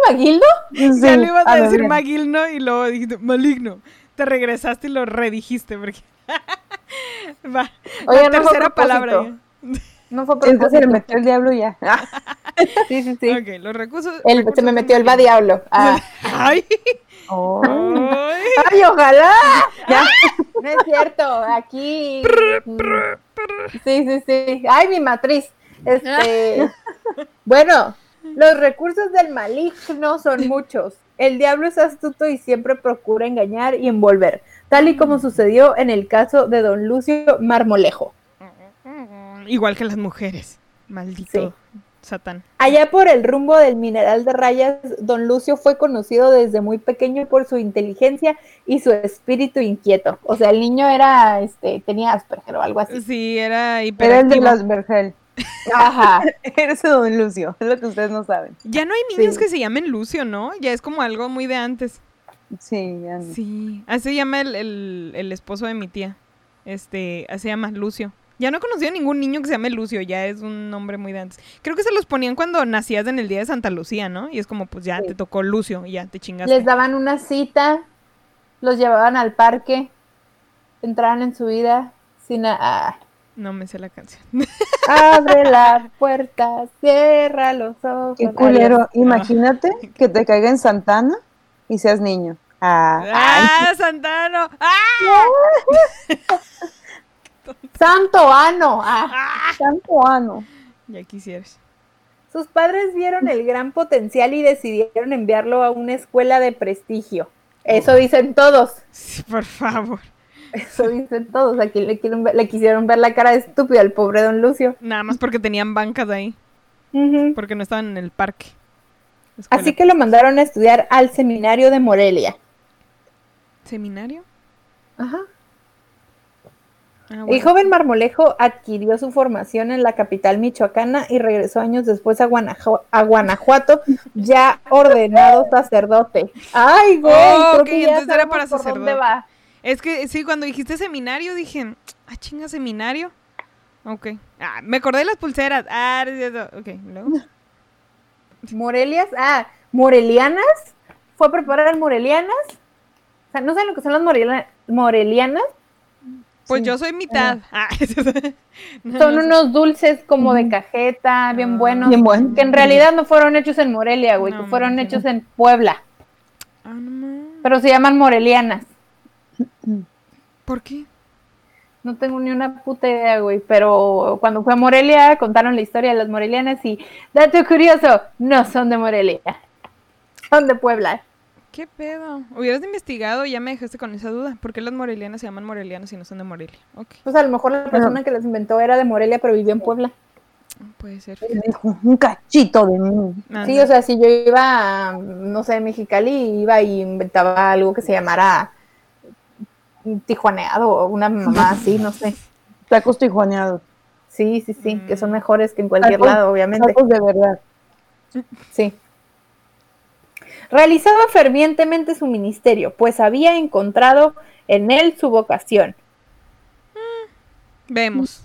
ya Sí, le ibas a lo decir. Maguilno y luego dijiste maligno. Te regresaste y lo redijiste porque... Va. Oye, la no tercera palabra. ya. No fue a Entonces se le metió el diablo ya. Ah, Sí, sí, sí. Ok, los recursos... El- recursos se me metió el va maligno. diablo. Ah. ¡Ay! Oh. ¡Ay! ¡Ay, ojalá! No es cierto, aquí. Sí, sí, sí. ¡Ay, mi matriz! Este. Bueno, los recursos del maligno son muchos. El diablo es astuto y siempre procura engañar y envolver, tal y como sucedió en el caso de don Lucio Marmolejo. Igual que las mujeres. Maldito Satán. Allá por el rumbo del mineral de rayas, don Lucio fue conocido desde muy pequeño por su inteligencia y su espíritu inquieto. O sea, el niño era, este, tenía Asperger o algo así. Sí, era Era el de hiperactivo. Vergel. Ajá. Eres don Lucio, es lo que ustedes no saben. Ya no hay niños Sí. que se llamen Lucio, ¿no? Ya es como algo muy de antes. Sí, ya no. Sí. Así se llama el, el- el esposo de mi tía. Este, así se llama Lucio. Ya no he conocido ningún niño que se llame Lucio, ya es un nombre muy de antes. Creo que se los ponían cuando nacías en el día de Santa Lucía, ¿no? Y es como, pues ya Sí. te tocó Lucio y ya te chingaste. Les daban una cita, los llevaban al parque, entraban en su vida sin... a- ah. No me sé la canción. Abre la puerta, cierra los ojos. Qué culero. Imagínate que te caiga en Santana y seas niño. Ah, ay, ¡Ah, Santano! ¡Ah! Santo ano. Ah. santo ano. Ya quisieras. Sus padres vieron el gran potencial y decidieron enviarlo a una escuela de prestigio. Eso dicen todos. Sí, por favor. Eso dicen todos. Aquí le, quieren ver- le quisieron ver la cara de estúpido al pobre don Lucio. Nada más porque tenían bancas ahí, porque no estaban en el parque. Escuela- Así que lo mandaron a estudiar al seminario de Morelia. ¿Seminario? Ajá. Ah, El joven marmolejo adquirió su formación en la capital michoacana y regresó años después a, Guanajo- a Guanajuato, ya ordenado sacerdote. Ay, güey, Oh, creo que ya entonces era para por dónde sacerdote. va. Es que sí, cuando dijiste seminario dije, ah, chinga, seminario. Ok. Ah, me acordé de las pulseras. Ah, ok. Luego. Morelias, ah, Morelianas, fue a preparar Morelianas. O sea, ¿no saben lo que son las morelia- Morelianas? Pues Sí. yo soy mitad. Ah, no, Son no unos dulces como de cajeta, bien Ah. buenos, Bien que en realidad no fueron hechos en Morelia, güey, No, que fueron no. hechos en Puebla, Ah, pero se llaman Morelianas. ¿Por qué? No tengo ni una puta idea, güey, pero cuando fui a Morelia contaron la historia de las morelianas y, dato curioso, no son de Morelia, son de Puebla. ¿Qué pedo? Hubieras investigado y ya me dejaste con esa duda. ¿Por qué las morelianas se llaman morelianas y no son de Morelia? Ok, Pues a lo mejor la persona que las inventó era de Morelia, pero vivió en Puebla. puede ser. Dijo, un cachito de mí. Sí, o sea, si yo iba, a, no sé, Mexicali, iba y inventaba algo que se llamara tijuaneado o una mamá así, no sé. Tacos tijuaneados. Sí, sí, sí, que son Mm. mejores que en cualquier Tacos- lado, obviamente. Tacos de verdad. Sí. Realizaba fervientemente su ministerio, pues había encontrado en él su vocación. Vemos.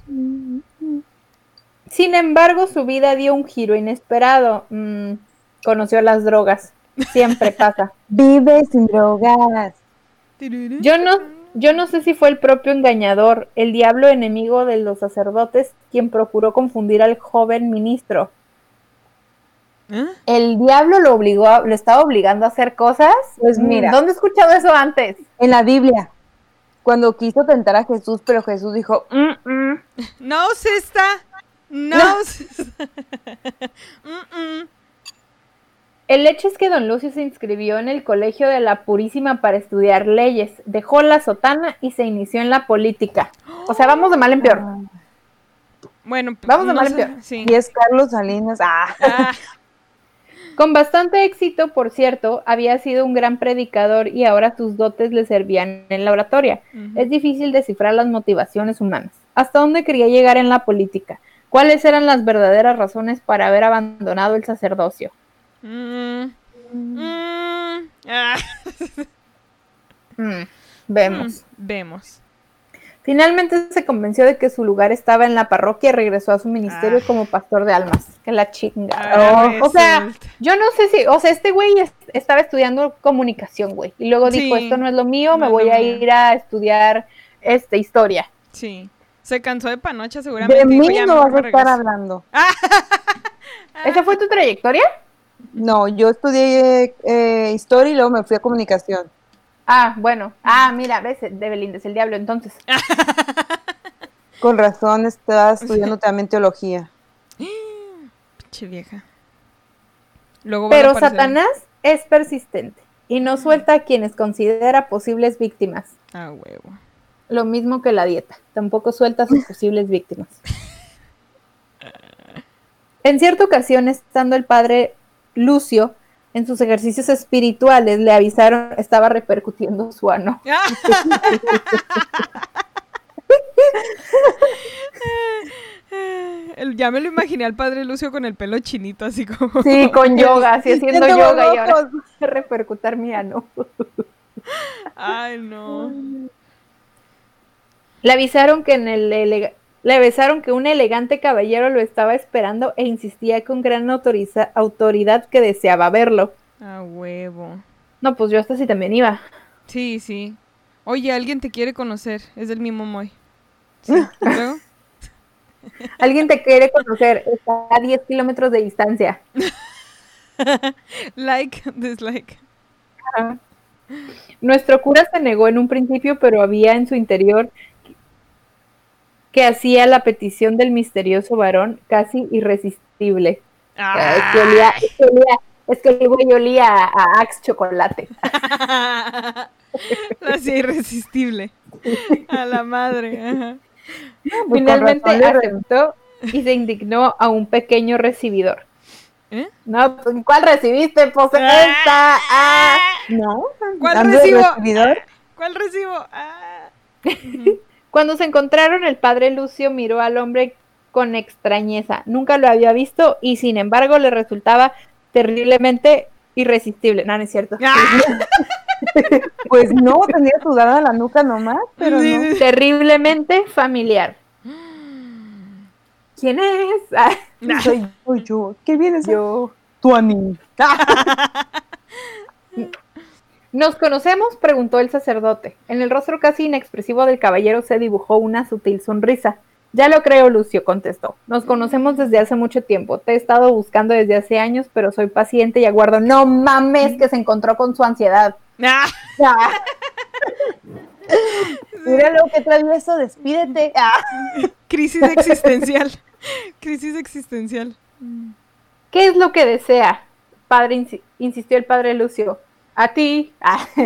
Sin embargo, su vida dio un giro inesperado. Mm, conoció las drogas. Siempre pasa. Vive sin drogas. Yo no, yo no sé si fue el propio engañador, el diablo enemigo de los sacerdotes, quien procuró confundir al joven ministro. ¿Ah? El diablo lo obligó, a- lo estaba obligando a hacer cosas. Pues Mm, mira. ¿Dónde he escuchado eso antes? En la Biblia, cuando quiso tentar a Jesús, pero Jesús dijo, "Mm, mm". No. No, sister. Mm, mm. El hecho es que don Lucio se inscribió en el Colegio de la Purísima para estudiar leyes, dejó la sotana y se inició en la política. O sea, vamos de mal en peor. Bueno, p- Vamos de no mal en peor. Sí. y es Carlos Salinas. Ah, Ah, Con bastante éxito, por cierto, había sido un gran predicador y ahora sus dotes le servían en la oratoria. Es difícil descifrar las motivaciones humanas. ¿Hasta dónde quería llegar en la política? ¿Cuáles eran las verdaderas razones para haber abandonado el sacerdocio? Mm, mm, ah, Mm, vemos. Vemos. Finalmente se convenció de que su lugar estaba en la parroquia y regresó a su ministerio Ah. como pastor de almas. Que la chinga. Ahora o sea, yo no sé si, o sea, este güey es- estaba estudiando comunicación, güey, y luego dijo, esto no es lo mío, no me voy a mío. ir a estudiar este historia. Sí. Se cansó de panocha seguramente. de mí "Ya, no vas a estar regreso". hablando. ¿Esa fue tu trayectoria? No, yo estudié eh, historia y luego me fui a comunicación. Ah, bueno. Ah, mira, ves, de Belinda es el diablo, entonces. Con razón estaba estudiando también teología. Pinche vieja. Luego Pero aparecer- Satanás es persistente y no suelta a quienes considera posibles víctimas. Ah, huevo. Lo mismo que la dieta, tampoco suelta a sus posibles víctimas. En cierta ocasión, estando el padre Lucio en sus ejercicios espirituales, le avisaron estaba repercutiendo su ano. El- ya me lo imaginé al padre Lucio con el pelo chinito, así como. Sí, con yoga, así haciendo yoga y ahora repercutar mi ano. Ay, no. Le avisaron que en el le avisaron que un elegante caballero lo estaba esperando e insistía con gran autoriza- autoridad que deseaba verlo. A huevo. No, pues yo hasta sí también iba. Sí, sí. Oye, alguien te quiere conocer. Es del mismo Moy. Sí. ¿Luego? Alguien te quiere conocer, está a 10 kilómetros de distancia. Like, dislike. Nuestro cura se negó en un principio, pero había en su interior que hacía la petición del misterioso varón casi irresistible. Eh, que, olía, que olía- Es que el güey olía a, a Axe chocolate. Así irresistible. A la madre. ajá. Pues Finalmente aceptó y se indignó a un pequeño recibidor. ¿Eh? No, pues, ¿cuál recibiste? Pues esta. Ah. No, ¿Cuál recibo? recibidor. ¿Cuál recibo? Ah. Cuando se encontraron, el padre Lucio miró al hombre con extrañeza. Nunca lo había visto y sin embargo le resultaba terriblemente irresistible. No, no es cierto. Pues no, tenía sudada la nuca nomás, pero Sí, no. sí. Terriblemente familiar. ¿Quién es? Ah, Soy, soy yo. ¿Qué vienes? yo. Tu. ¿Nos conocemos? preguntó el sacerdote. En el rostro casi inexpresivo del caballero se dibujó una sutil sonrisa. Ya lo creo, Lucio, contestó. Nos conocemos desde hace mucho tiempo. Te he estado buscando desde hace años, pero soy paciente y aguardo. No mames que se encontró con su ansiedad. Ah. Ah. Mira lo que travieso, despídete. Ah. Crisis existencial. Crisis existencial. ¿Qué es lo que desea? Padre, insi- insistió el padre Lucio. A ti. Ah,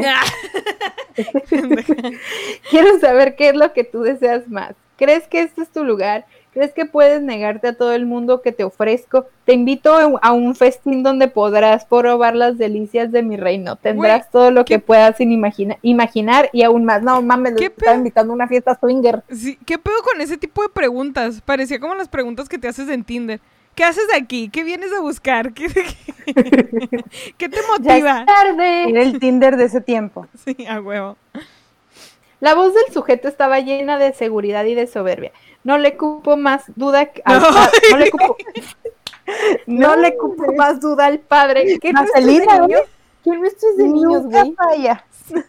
Quiero saber qué es lo que tú deseas más. ¿Crees que este es tu lugar? ¿Crees que puedes negarte a todo el mundo que te ofrezco? Te invito a un- festín donde podrás probar las delicias de mi reino. Tendrás todo lo que ¿qué- puedas sin imagina- imaginar y aún más. No mames, ¿Qué estaba invitando a una fiesta swinger. Sí, ¿Qué pedo con ese tipo de preguntas? Parecía como las preguntas que te haces en Tinder. ¿Qué haces aquí? ¿Qué vienes a buscar? ¿Qué, qué te Ya motiva? es tarde. Era el Tinder de ese tiempo. Sí, a huevo. La voz del sujeto estaba llena de seguridad y de soberbia. No le cupo más duda que- al No. le cupo, no le cupo más duda al padre. ¿Qué no es de niños? ¿Qué no es de niños, güey?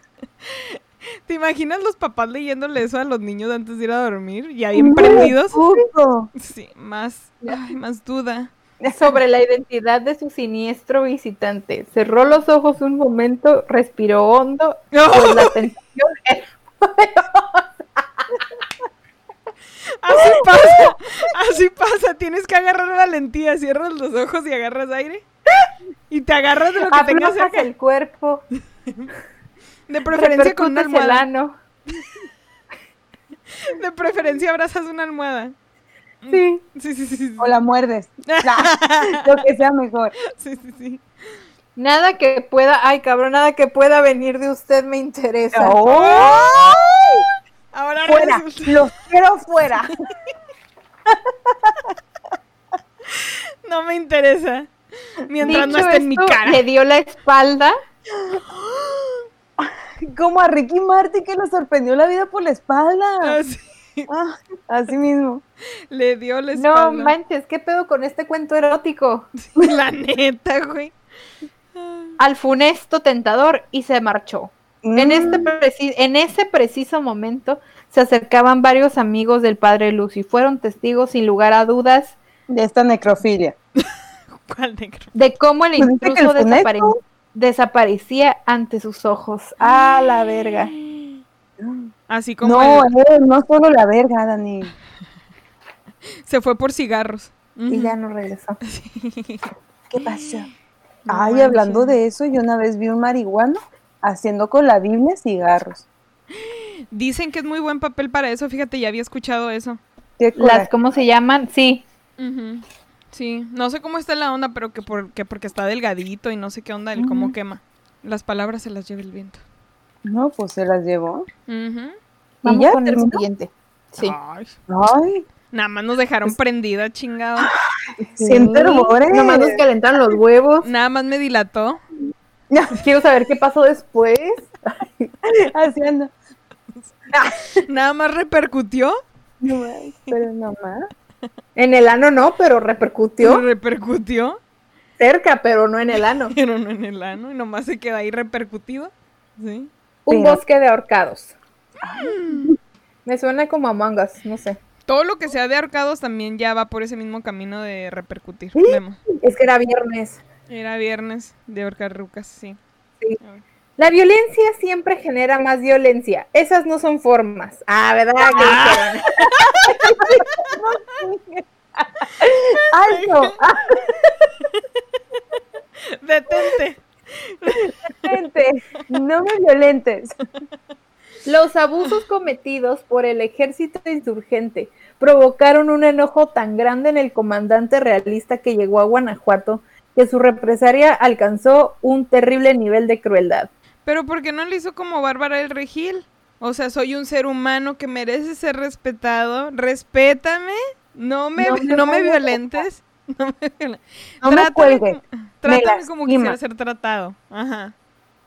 ¿Te imaginas los papás leyéndole eso a los niños antes de ir a dormir? Ya bien prendidos. Justo. Sí, más, ay, más duda. Sobre la identidad de su siniestro visitante. Cerró los ojos un momento, respiró hondo, pues la tentación es Así pasa, así pasa. Tienes que agarrar valentía. Cierras los ojos y agarras aire. Y te agarras de lo que tengas cerca. el cuerpo, De preferencia con una almohada. ano. De preferencia abrazas una almohada. Sí. Sí, sí, sí. Sí, O la muerdes. Lo que sea mejor. sí, sí, sí. Nada que pueda, ay cabrón, nada que pueda venir de usted me interesa. ¡Oh! Ahora Fuera. resulta- Los quiero fuera. no me interesa. Mientras no esté en mi cara. Le dio la espalda. Como a Ricky Martin que lo sorprendió la vida por la espalda. Así, Ah, así mismo. le dio la No espalda. manches, ¿qué pedo con este cuento erótico? La neta, güey. Al funesto tentador y se marchó. En, este Mm. preci- en ese preciso momento se acercaban varios amigos del padre Lucy y fueron testigos sin lugar a dudas De esta necrofilia. ¿Cuál negro? de cómo el Pues intruso desapare- funesto- desaparecía ante sus ojos. ¡Ah, la verga! Así como No, el- eh, no solo la verga, Dani. se fue por cigarros. Y ya no regresó. ¿Qué pasó? No Ay, hablando de eso, yo una vez vi un marihuano haciendo con la Biblia cigarros. Dicen que es muy buen papel para eso. Fíjate, ya había escuchado eso. Qué Las. ¿cómo se llaman? Sí. Sí, no sé cómo está la onda, pero que, por- que porque está delgadito y no sé qué onda, el cómo quema. Las palabras se las lleva el viento. No, pues se las llevó. Ujú. Vamos ya con el siguiente. Sí. Ay, Ay, nada más nos dejaron prendida, chingado. siento hervores. Nomás nos calentaron los huevos. Nada más me dilató. Quiero saber qué pasó después. Así anda. Nada más repercutió. No más, pero no más. En el ano no, pero repercutió. Repercutió, Cerca, pero no en el ano. pero no en el ano. Y nomás se queda ahí repercutido. Sí. Un Pero- bosque de ahorcados. Me suena como a mangas, no sé. Todo lo que sea de arcados también ya va por ese mismo camino de repercutir. Sí. Vemos. Es que era viernes. Era viernes de ahorcar rucas, sí. Sí. La violencia siempre genera más violencia. Esas no son formas. Ah, ¿verdad? Que dijeron? ¡Alto! Ah, Detente. Gente, no me violentes. Los abusos cometidos por el ejército insurgente provocaron un enojo tan grande en el comandante realista que llegó a Guanajuato que su represalia alcanzó un terrible nivel de crueldad. Pero ¿por qué no lo hizo como Bárbara el Regil? O sea, soy un ser humano que merece ser respetado. Respétame. No me, No no me violentes. No me, violen- No me cuelgues. como- trátame como lastima. quisiera ser tratado. Ajá.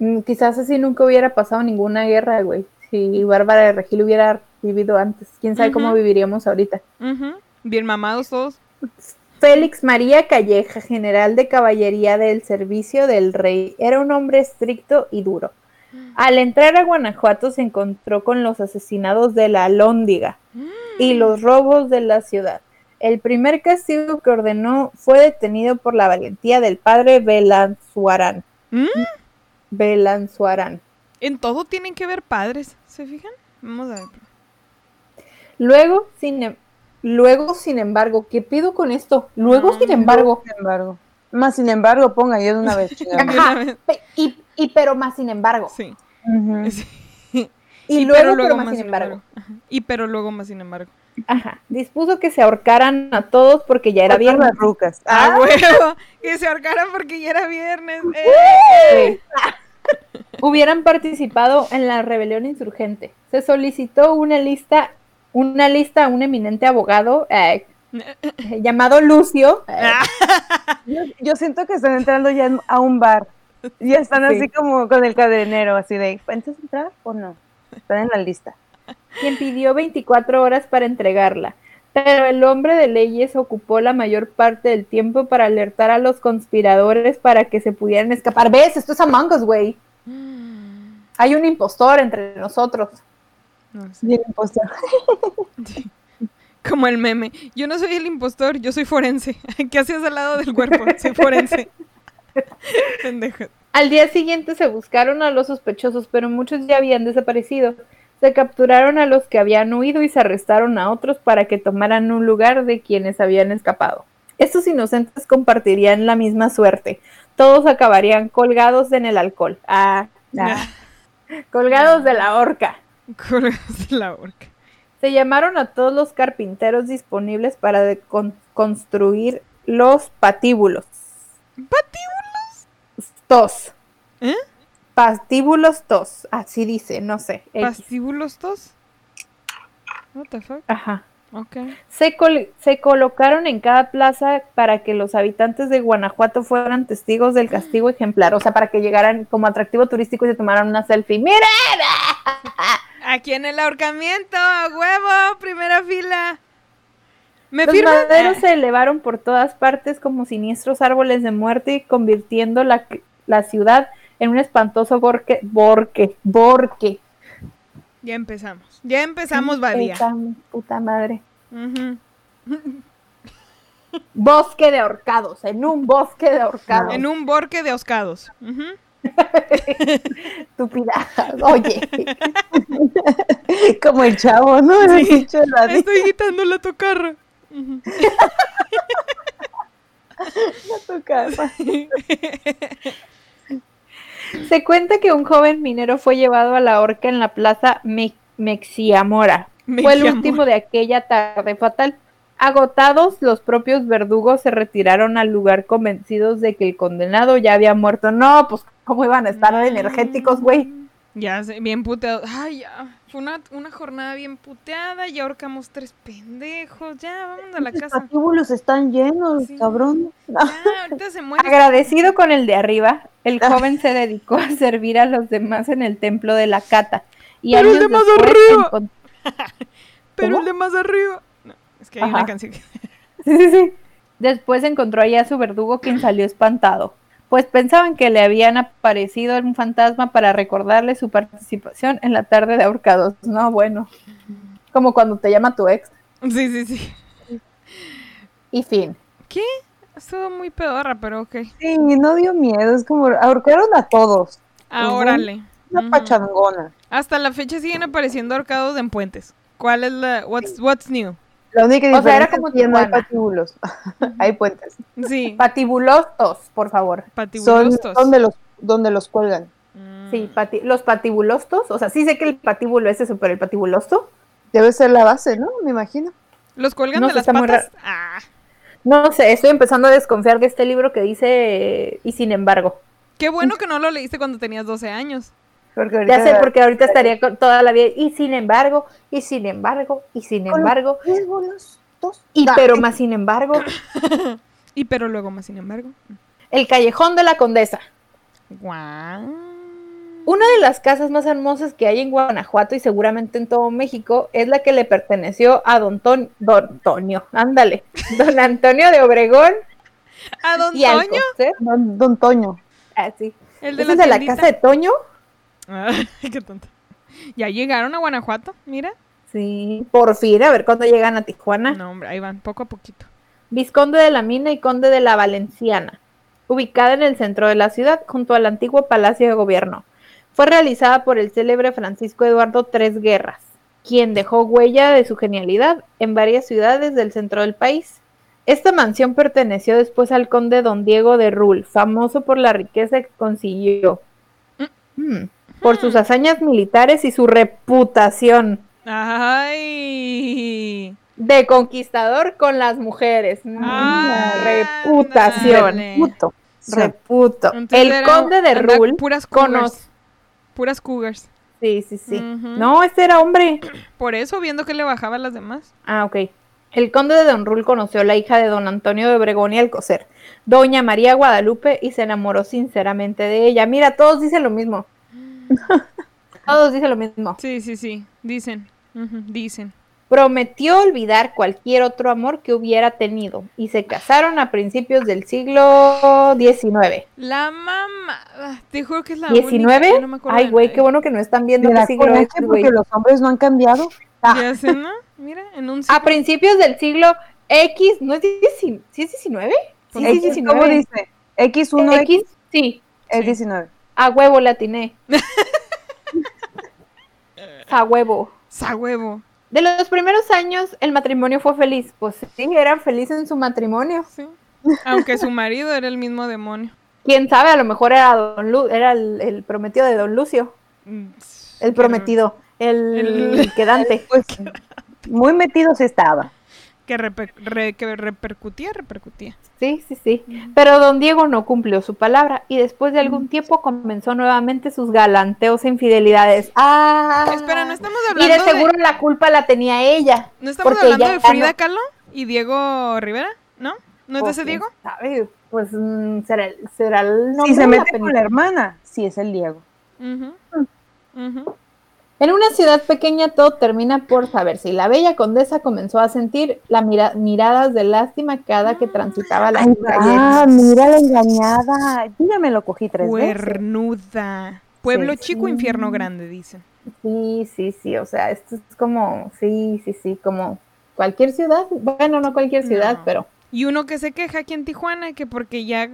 Mm, Quizás así nunca hubiera pasado ninguna guerra, güey. Si Bárbara de Regil hubiera vivido antes. Quién sabe cómo viviríamos ahorita. Ujú. Bien mamados todos. Félix María Calleja, general de caballería del servicio del rey, era un hombre estricto y duro. Al entrar a Guanajuato se encontró con los asesinados de la Alhóndiga y los robos de la ciudad. El primer castigo que ordenó fue detenido por la valentía del padre Belanzuarán. ¿Mm? Belanzuarán. En todo tienen que ver padres. ¿Se fijan? Vamos a ver. Luego, sin, em- luego, sin embargo, ¿qué pido con esto? Luego, Ah, sin embargo. Sin embargo. Más sin embargo, ponga yo de una vez. Ajá, y, y pero más sin embargo. Sí. Y Y luego, pero más sin embargo. Y pero luego más sin embargo. Ajá. Dispuso que se ahorcaran a todos porque ya era viernes. las rucas. ¡Ah, Ah, huevo! Que se ahorcaran porque ya era viernes. ¡Eh! Hubieran participado en la rebelión insurgente. Se solicitó una lista, una lista a un eminente abogado eh, llamado Lucio. eh, yo, yo siento que están entrando ya en- a un bar. Ya están Sí. así como con el cadenero, así de, ¿puedes entrar o no? Están en la lista. quien pidió 24 horas para entregarla. Pero el hombre de leyes ocupó la mayor parte del tiempo para alertar a los conspiradores para que se pudieran escapar. ¿Ves? Esto es Among Us, güey. Hay un impostor entre nosotros. No sé. Y el impostor. Como el meme. Yo no soy el impostor, yo soy forense. ¿Qué hacías al lado del cuerpo? Soy forense. Pendejo. Al día siguiente se buscaron a los sospechosos, pero muchos ya habían desaparecido. Se capturaron a los que habían huido y se arrestaron a otros para que tomaran un lugar de quienes habían escapado. Estos inocentes compartirían la misma suerte. Todos acabarían colgados en el alcohol. Ah, ah, colgados de la horca. Colgas de la horca. Se llamaron a todos los carpinteros disponibles para con- construir los patíbulos. ¿Patíbulos? Tos. ¿Eh? Patíbulos tos. Así dice, no sé. ¿Pastíbulos tos? What the fuck? Ajá. Ok. Se, col- se colocaron en cada plaza para que los habitantes de Guanajuato fueran testigos del castigo ejemplar, o sea, para que llegaran como atractivo turístico y se tomaran una selfie. ¡Miren! Aquí en el ahorcamiento, huevo, primera fila. ¿Me Los firman? maderos se elevaron por todas partes como siniestros árboles de muerte, convirtiendo la, la ciudad en un espantoso borque, borque, borque. Ya empezamos. Ya empezamos, Badía. Puta madre. Bosque de ahorcados, en un bosque de ahorcados. En un borque de ahoscados. Ujú. Estúpida. Oye. Como el chavo, ¿no? La Estoy quitando la tocarra. Tu casa. Se cuenta que un joven minero fue llevado a la horca en la plaza Me- Mexiamora. Fue el Mexiamora. último de aquella tarde fatal. Agotados, los propios verdugos se retiraron al lugar convencidos de que el condenado ya había muerto. No, pues, ¿cómo iban a estar energéticos, güey? Ya sé, bien puteado. Ay, ya. Fue una, una jornada bien puteada. Ya ahorcamos tres pendejos. Ya, vamos a la Los casa. patíbulos están llenos, Sí. cabrón. Ya, ahorita se muere. Agradecido con el de arriba, el joven se dedicó a servir a los demás en el templo de la Cata. Y Pero el de más arriba. Pero ¿Cómo? el de más arriba. Es que hay Ajá. una canción. que- Sí, sí, sí. Después encontró allá a su verdugo quien salió espantado, pues pensaban que le habían aparecido un fantasma para recordarle su participación en la tarde de ahorcados. No, bueno. Como cuando te llama tu ex. Sí, sí, sí. Y fin. ¿Qué? Estuvo muy pedorra, pero ok. Sí, no dio miedo, es como ahorcaron a todos. Ah, órale. Una pachangona. Hasta la fecha siguen apareciendo ahorcados en puentes. ¿Cuál es la. What's, what's new? La única O sea, era diferencia como es que no hay patíbulos. hay puentes. Sí, Patibulostos, por favor. Son patibulostos. donde los, donde los cuelgan. Mm. Sí, pati- los patibulostos. O sea, sí sé que el patíbulo es eso, pero el patibulosto. Debe ser la base, ¿no? Me imagino. ¿Los cuelgan No de las patas? Ah, No sé, estoy empezando a desconfiar de este libro que dice y sin embargo. qué bueno que no lo leíste cuando tenías 12 años. Porque ahorita Ya sé, porque ahorita estaría con toda la vida y sin embargo, y sin embargo, y sin embargo, dos. y Da- pero más sin embargo, Y pero luego más, sin embargo. el callejón de la condesa. Guau. Una de las casas más hermosas que hay en Guanajuato y seguramente en todo México es la que le perteneció a don, Ton- don Tonio, ándale, don Antonio de Obregón ¿A Don Toño? Don, don Toño. Ah, sí. El de ¿Ese la, es de la casa de Toño? Qué tonto. ¿Ya llegaron a Guanajuato? Mira. Sí, por fin, a ver cuándo llegan a Tijuana. No, hombre, ahí van, poco a poquito. Vizconde de la Mina y Conde de la Valenciana, ubicada en el centro de la ciudad, junto al antiguo Palacio de Gobierno. Fue realizada por el célebre Francisco Eduardo Tres Guerras, quien dejó huella de su genialidad en varias ciudades del centro del país. Esta mansión perteneció después al conde don Diego de Rul, famoso por la riqueza que consiguió, Mm, por sus hazañas militares y su reputación Ay. de conquistador con las mujeres. Mm, Ah, reputación. Reputo. Entonces el era- conde de anda Rul Puras cougars. conoce. Puras cougars. Sí, sí, sí. No, este era hombre. Por eso, viendo que le bajaba a las demás. Ah, ok. El conde de Don Rul conoció a la hija de don Antonio de Obregón y Alcocer, doña María Guadalupe, y se enamoró sinceramente de ella. Mira, todos dicen lo mismo. todos dicen lo mismo. Sí, sí, sí. Dicen. Ujú, Dicen. Prometió olvidar cualquier otro amor que hubiera tenido y se casaron a principios del siglo XIX. La mamá. ah, Te juro que es la ¿19? única. no me acuerdo Ay, güey, qué bueno que no están viendo Me qué siglo es, porque los hombres no han cambiado. Ah, Ya sé, ¿no? Mira, en un A siglo- principios del siglo X, ¿no es 19? ¿Sí es 19? Sí, sí, X, es ¿Cómo 19. dice? X1X X, sí. es Sí. 19. A huevo la atiné. A huevo. Sa huevo. De los primeros años, el matrimonio fue feliz. Pues sí, eran felices en su matrimonio. Sí. Aunque su marido era el mismo demonio. Quién sabe, a lo mejor era Don Lu era el, el prometido de Don Lucio. Mm, El prometido. El, El- quedante. Pues muy metidos estaba. Que, reper- re- que repercutía, repercutía. Sí, sí, sí. Pero don Diego no cumplió su palabra y después de algún tiempo comenzó nuevamente sus galanteos e infidelidades. Ah, Espera, no estamos y hablando de seguro la culpa la tenía ella. ¿No estamos porque hablando de Frida no- Kahlo y Diego Rivera? ¿No? ¿No es de ese Diego? sabe, Pues mm, será, el- será el nombre. Si se de la mete con la hermana, sí es el Diego. Ujú. Ujú. En una ciudad pequeña todo termina por saberse y la bella condesa comenzó a sentir las miradas de lástima cada que transitaba las Ay, calles. ah, mira la engañada. Yo ya me lo cogí tres veces. Cuernuda. Pueblo Sí, chico, sí. infierno grande, dicen. Sí, sí, sí, o sea, esto es como, sí, sí, sí, como cualquier ciudad, bueno, no cualquier ciudad, No. pero Y uno que se queja aquí en Tijuana, que porque ya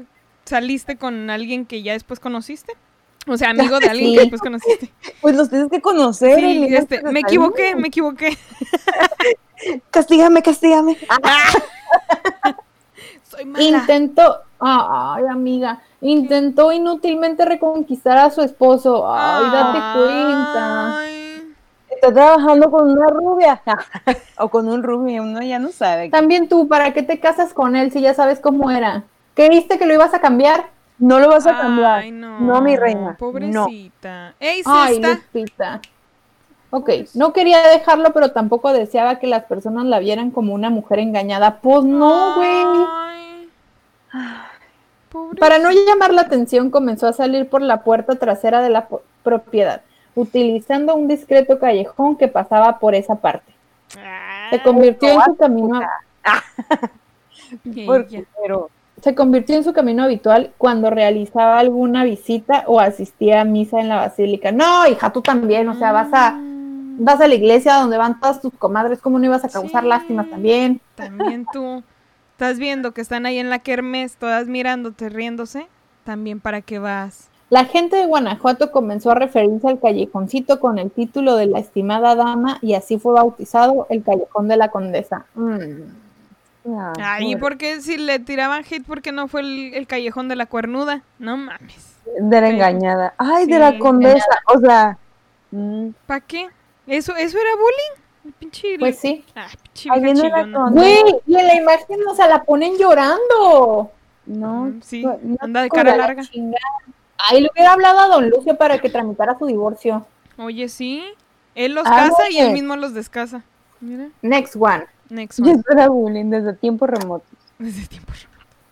saliste con alguien que ya después conociste. O sea, amigo de alguien Sí. que después conociste. Pues los tienes que conocer. Sí, este, me salir. equivoqué, me equivoqué. Castígame, castígame. Soy mala. intentó, ay, amiga, intentó inútilmente reconquistar a su esposo. Ay, date cuenta. Ay. Está trabajando con una rubia. o con un rubio, uno ya no sabe. También tú, ¿para qué te casas con él si ya sabes cómo era? ¿Creíste que lo ibas a cambiar? No lo vas a cambiar. Ay, no. No, mi reina. No. Pobrecita. ¡Ey, Ay! Lupita. Ok, no quería dejarlo, pero tampoco deseaba que las personas la vieran como una mujer engañada. Pues no, güey. Ay. Pobrecita. Para no llamar la atención, comenzó a salir por la puerta trasera de la propiedad, utilizando un discreto callejón que pasaba por esa parte. Se convirtió en su camino. Porque, pero se convirtió en su camino habitual cuando realizaba alguna visita o asistía a misa en la basílica. No, hija, tú también, o sea, vas a Mm, vas a la iglesia donde van todas tus comadres, ¿cómo no ibas a causar Sí. lástimas también? También tú. Estás viendo que están ahí en la kermés, todas mirándote, riéndose. También para qué vas. La gente de Guanajuato comenzó a referirse al callejoncito con el título de la estimada dama y así fue bautizado el callejón de la condesa. Mm. Ah, Ay, pobre. ¿por qué si le tiraban hate, por qué no fue el, el callejón de la cuernuda? No mames. De la engañada. Ay, de la condesa. O sea. mm, ¿Para qué? ¿Eso, ¿Eso era bullying? El pinche... Pues sí. Ah, pinche Ahí viene la condesa. Güey, y en la imagen, o sea, la ponen llorando. No, Mm, sí, no, anda de cara la larga. chingada. Ay, le hubiera hablado a don Lucio para que tramitara su divorcio. Oye, sí. Él los Ah, casa y él mismo los descasa. Mira, Next one. Next one. era bullying desde tiempos remotos. Desde tiempo.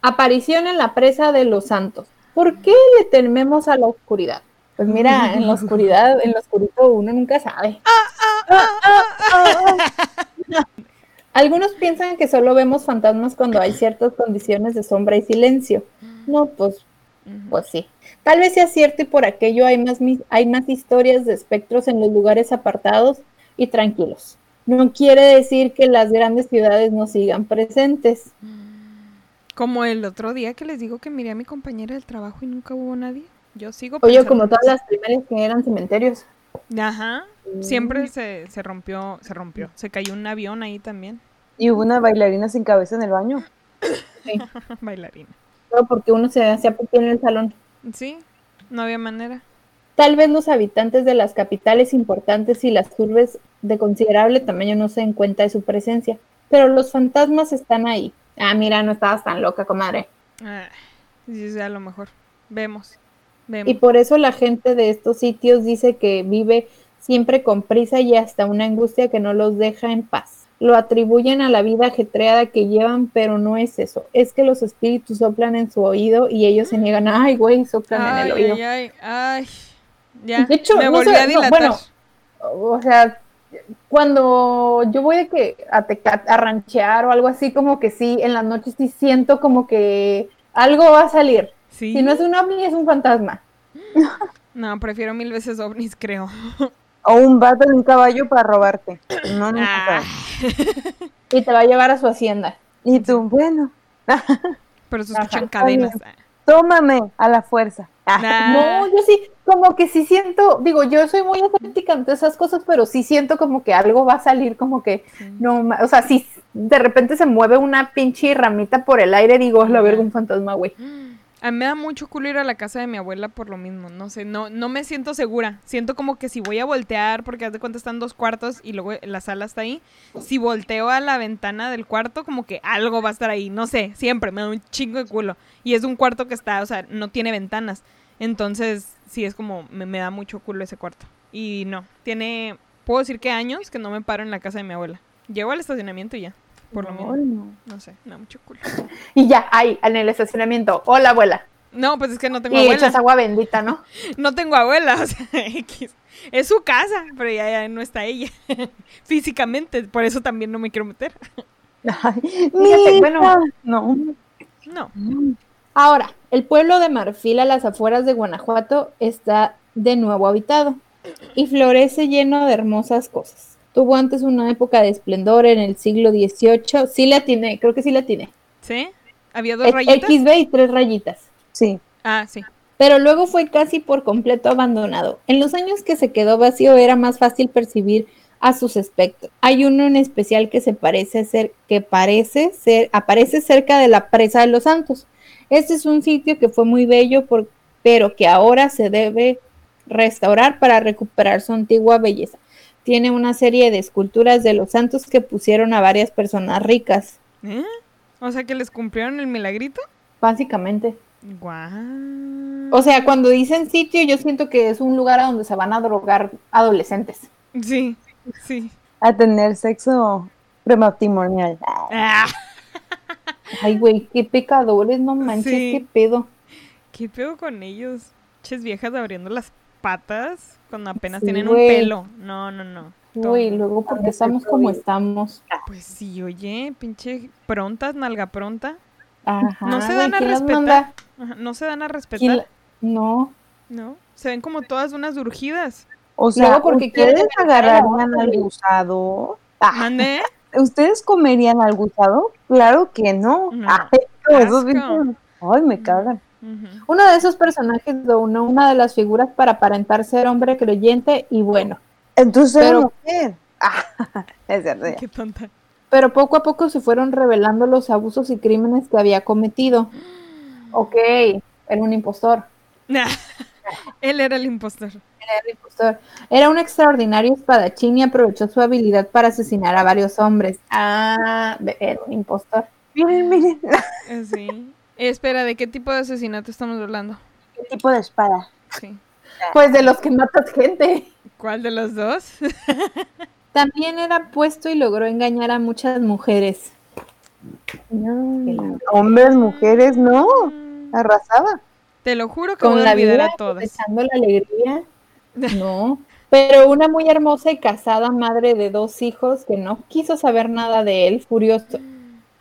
Aparición en la presa de los santos. ¿Por qué le tememos a la oscuridad? Pues mira, en la oscuridad, en lo oscurito uno nunca sabe. Algunos piensan que solo vemos fantasmas cuando hay ciertas condiciones de sombra y silencio. No, pues, pues sí. Tal vez sea cierto y por aquello hay más, mis- hay más historias de espectros en los lugares apartados y tranquilos. No quiere decir que las grandes ciudades no sigan presentes. Como el otro día que les digo que miré a mi compañera del trabajo y nunca hubo nadie. Yo sigo Oye, como todas las primarias que eran cementerios. Ajá. Siempre se, se rompió, se rompió. Se cayó un avión ahí también. Y hubo una bailarina sin cabeza en el baño. Bailarina. Todo porque uno se hacía en el salón. Sí, no había manera. Tal vez los habitantes de las capitales importantes y las urbes de considerable tamaño no se den cuenta de su presencia, pero los fantasmas están ahí. Ah, mira, no estabas tan loca, comadre. Ah, sí, a lo mejor. Vemos. Vemos. Y por eso la gente de estos sitios dice que vive siempre con prisa y hasta una angustia que no los deja en paz. Lo atribuyen a la vida ajetreada que llevan, pero no es eso. Es que los espíritus soplan en su oído y ellos se niegan. Ay, güey, soplan en el oído. ay, ay, ay. Ya, De hecho, me no volví sé, a no, dilatar. bueno, O sea, cuando yo voy de que a, Tecate- a ranchear o algo así, como que sí, en las noches sí siento como que algo va a salir. sí. Si no es un ovni, es un fantasma. No, prefiero mil veces ovnis, creo. O un vato en un caballo para robarte. No, no. Ah, Y te va a llevar a su hacienda. Y tú, bueno, pero se escuchan cadenas. tómame a la fuerza. Nah. No, yo sí, como que sí siento, digo, yo soy muy escéptica ante esas cosas, pero sí siento como que algo va a salir, como que, no, o sea, si de repente se mueve una pinche ramita por el aire, digo, es la verga un fantasma, güey. A mí me da mucho culo ir a la casa de mi abuela por lo mismo, no sé, no, no me siento segura. Siento como que si voy a voltear, porque haz de cuenta están dos cuartos y luego la sala está ahí, si volteo a la ventana del cuarto, como que algo va a estar ahí, no sé, siempre me da un chingo de culo. Y es un cuarto que está, o sea, no tiene ventanas. Entonces, sí es como, me, me da mucho culo ese cuarto. Y no, tiene, puedo decir que años que no me paro en la casa de mi abuela. Llego al estacionamiento y ya, por lo no, mismo. no. No sé, me da mucho culo. Y ya, ahí, en el estacionamiento, hola abuela. No, pues es que no tengo Y abuela. echas agua bendita, ¿no? No tengo abuela, o sea, X. Es su casa, pero ya, ya no está ella. Físicamente, por eso también no me quiero meter. Ay, Fíjate, bueno. no. No. Ahora, el pueblo de Marfil a las afueras de Guanajuato está de nuevo habitado y florece lleno de hermosas cosas. Tuvo antes una época de esplendor en el siglo XVIII. Sí la tiene, creo que sí la tiene. ¿Sí? ¿Había dos rayitas? XB y tres rayitas. Sí. Ah, sí. pero luego fue casi por completo abandonado. En los años que se quedó vacío era más fácil percibir a sus espectros. Hay uno en especial que se parece ser, que parece ser, aparece cerca de la presa de los santos. Este es un sitio que fue muy bello, por- pero que ahora se debe restaurar para recuperar su antigua belleza. Tiene una serie de esculturas de los santos que pusieron a varias personas ricas, ¿Eh? O sea que les cumplieron el milagrito. básicamente. Guau. O sea, cuando dicen sitio, yo siento que es un lugar a donde se van a drogar adolescentes. Sí, sí. A tener sexo prematrimonial. Ah, Ay, güey, qué pecadores, no manches, Sí. qué pedo. ¿Qué pedo con ellos? Ches viejas abriendo las patas cuando apenas Sí, tienen un pelo. No, no, no. Güey, luego porque estamos como estamos. Pues sí, oye, pinche prontas, nalga pronta. Ajá, No se dan a ¿quién las respetar. manda? Ajá, No se dan a ¿Quién respetar, la- No. ¿no? Se ven como todas unas urgidas. O sea, Luego porque quieren ¿ustedes amenazar a la agarrarían otra, al güey. gusado? Ah, ¿Mande? ¿Ustedes comerían al gusado? Claro que no. No. Ay, no, esos Asco. bichos- Ay, me cagan. Ujú. Uno de esos personajes donó una de las figuras para aparentar ser hombre creyente y bueno, Entonces era Pero- mujer. Ah, es cierto. Qué tonta. pero poco a poco se fueron revelando los abusos y crímenes que había cometido. Ok, era un impostor. Él era el impostor. Era el impostor. Era un extraordinario espadachín y aprovechó su habilidad para asesinar a varios hombres. Ah, era un impostor. Miren, miren. Eh, Sí. Espera, ¿de qué tipo de asesinato estamos hablando? ¿Qué tipo de espada? Sí. Pues de los que matas gente. ¿Cuál de los dos? También era puesto y logró engañar a muchas mujeres. No. Hombres, mujeres, no. Arrasaba. Te lo juro que Con voy a la olvidar vida, a todas. echando la alegría. No. Pero una muy hermosa y casada madre de dos hijos que no quiso saber nada de él, furioso.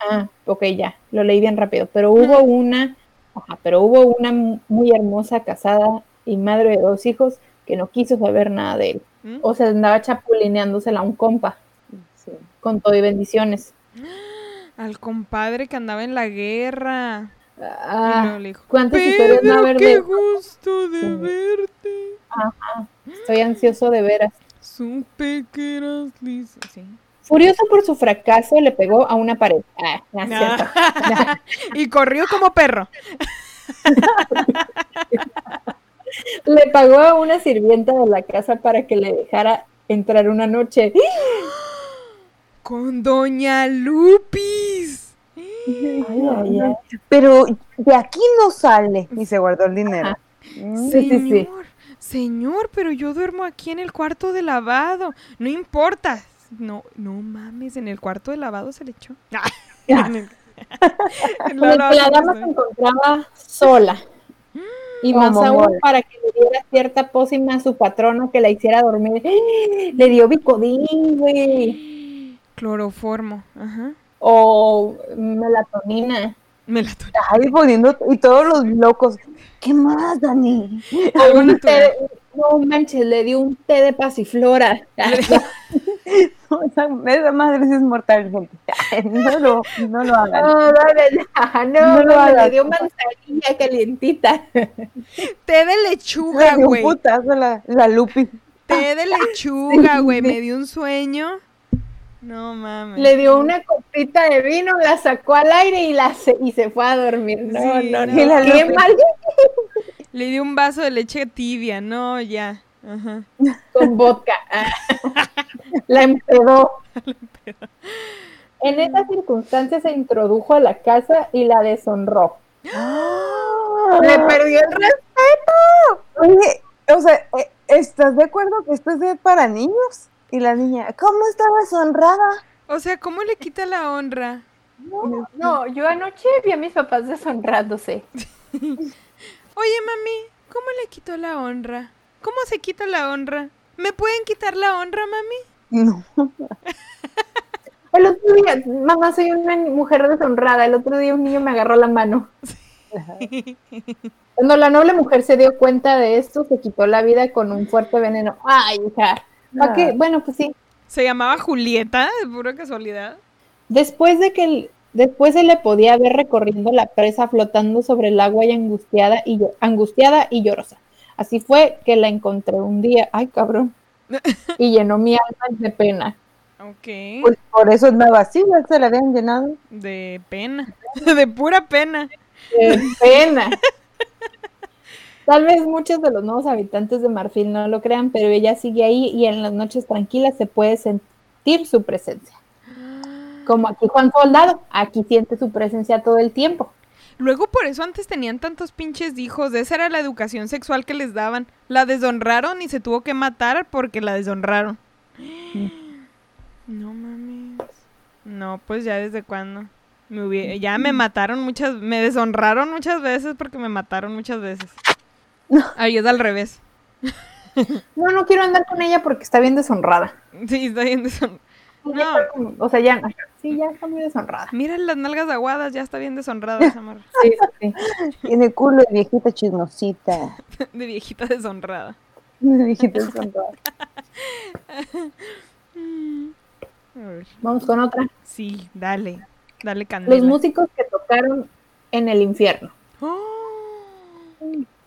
Ah, ok, ya, lo leí bien rápido. Pero hubo una, ajá, pero hubo una mu- muy hermosa casada y madre de dos hijos que no quiso saber nada de él. ¿Mm? O sea, andaba chapulineándosela a un compa, Sí. con todo y bendiciones. Al compadre que andaba en la guerra. Ah, dijo, ¿cuántas historias no Pedro, haber qué de- gusto de Sí. verte. estoy ansioso de veras. Supe que eras. Sí. Furioso por su fracaso, le pegó a una pared. Ah, no cierto. y corrió como perro. Le pagó a una sirvienta de la casa para que le dejara entrar una noche. Con Doña Lupis. Ay, ay, ay. Pero de aquí no sale. Y se guardó el dinero. Ajá. Mm. Sí, sí, sí. Señor, señor, pero yo duermo aquí en el cuarto de lavado. No importa. No, no mames, en el cuarto de lavado se le echó. Que la dama se encontraba sola. Y más aún para que le diera cierta pócima a su patrona que la hiciera dormir. Le dio bicodín, güey. Cloroformo. Ajá. O melatonina. Me la tomé. Ay, poniendo. Y todos los locos. ¿Qué más, Dani? Un té no manches, le dio un té de pasiflora. No, esa, esa madre es mortal, gente. No lo, no lo hagan. No, no, no, no, No lo no, hagas. le dio manzanilla calientita. Té de lechuga, güey. la, la Lupi. Té de lechuga, güey. Me dio un sueño. No mames. Le dio una copita de vino, la sacó al aire y la se, y se fue a dormir. No, Sí, no, no. no. Y la Qué Lupe. mal Le di un vaso de leche tibia. No, ya. Ajá. con vodka. La empedó. En esas circunstancias se introdujo a la casa y la deshonró. Le perdió el respeto. Oye, o sea, eh, ¿estás de acuerdo que esto es de- para niños? Y la niña, ¿cómo estaba deshonrada? O sea, ¿cómo le quita la honra? No, yo anoche vi a mis papás deshonrándose. Oye, mami, ¿cómo le quitó la honra? ¿Cómo se quita la honra? ¿Me pueden quitar la honra, mami? No. El otro día, mamá, soy una mujer deshonrada. El otro día un niño me agarró la mano. Cuando la noble mujer se dio cuenta de esto, se quitó la vida con un fuerte veneno. Ay, hija. Bueno, pues sí. Se llamaba Julieta, de pura casualidad. Después de que el- después se le podía ver recorriendo la presa flotando sobre el agua y angustiada y angustiada y llorosa. Así fue que la encontré un día, ay cabrón, y llenó mi alma de pena. Ok. Pues por eso andaba así, ya se la habían llenado. De pena. De pura pena. De pena. Tal vez muchos de los nuevos habitantes de Marfil no lo crean, pero ella sigue ahí y en las noches tranquilas se puede sentir su presencia. Como aquí Juan Soldado, aquí siente su presencia todo el tiempo. Luego por eso antes tenían tantos pinches hijos. Esa era la educación sexual que les daban. La deshonraron y se tuvo que matar porque la deshonraron. No mames. No, pues ya desde cuándo. Me hubie- Ya me mataron muchas, me deshonraron muchas veces porque me mataron muchas veces. Ahí es al revés. No, no quiero andar con ella porque está bien deshonrada. Sí, está bien deshonrada. No. O sea, ya, sí, ya está muy deshonrada. Mira las nalgas aguadas, ya está bien deshonrada esa morra. Sí, sí. Tiene culo de viejita chismosita. De viejita deshonrada. De viejita deshonrada. Vamos con otra. Sí, dale. Dale candela. Los músicos que tocaron en el infierno.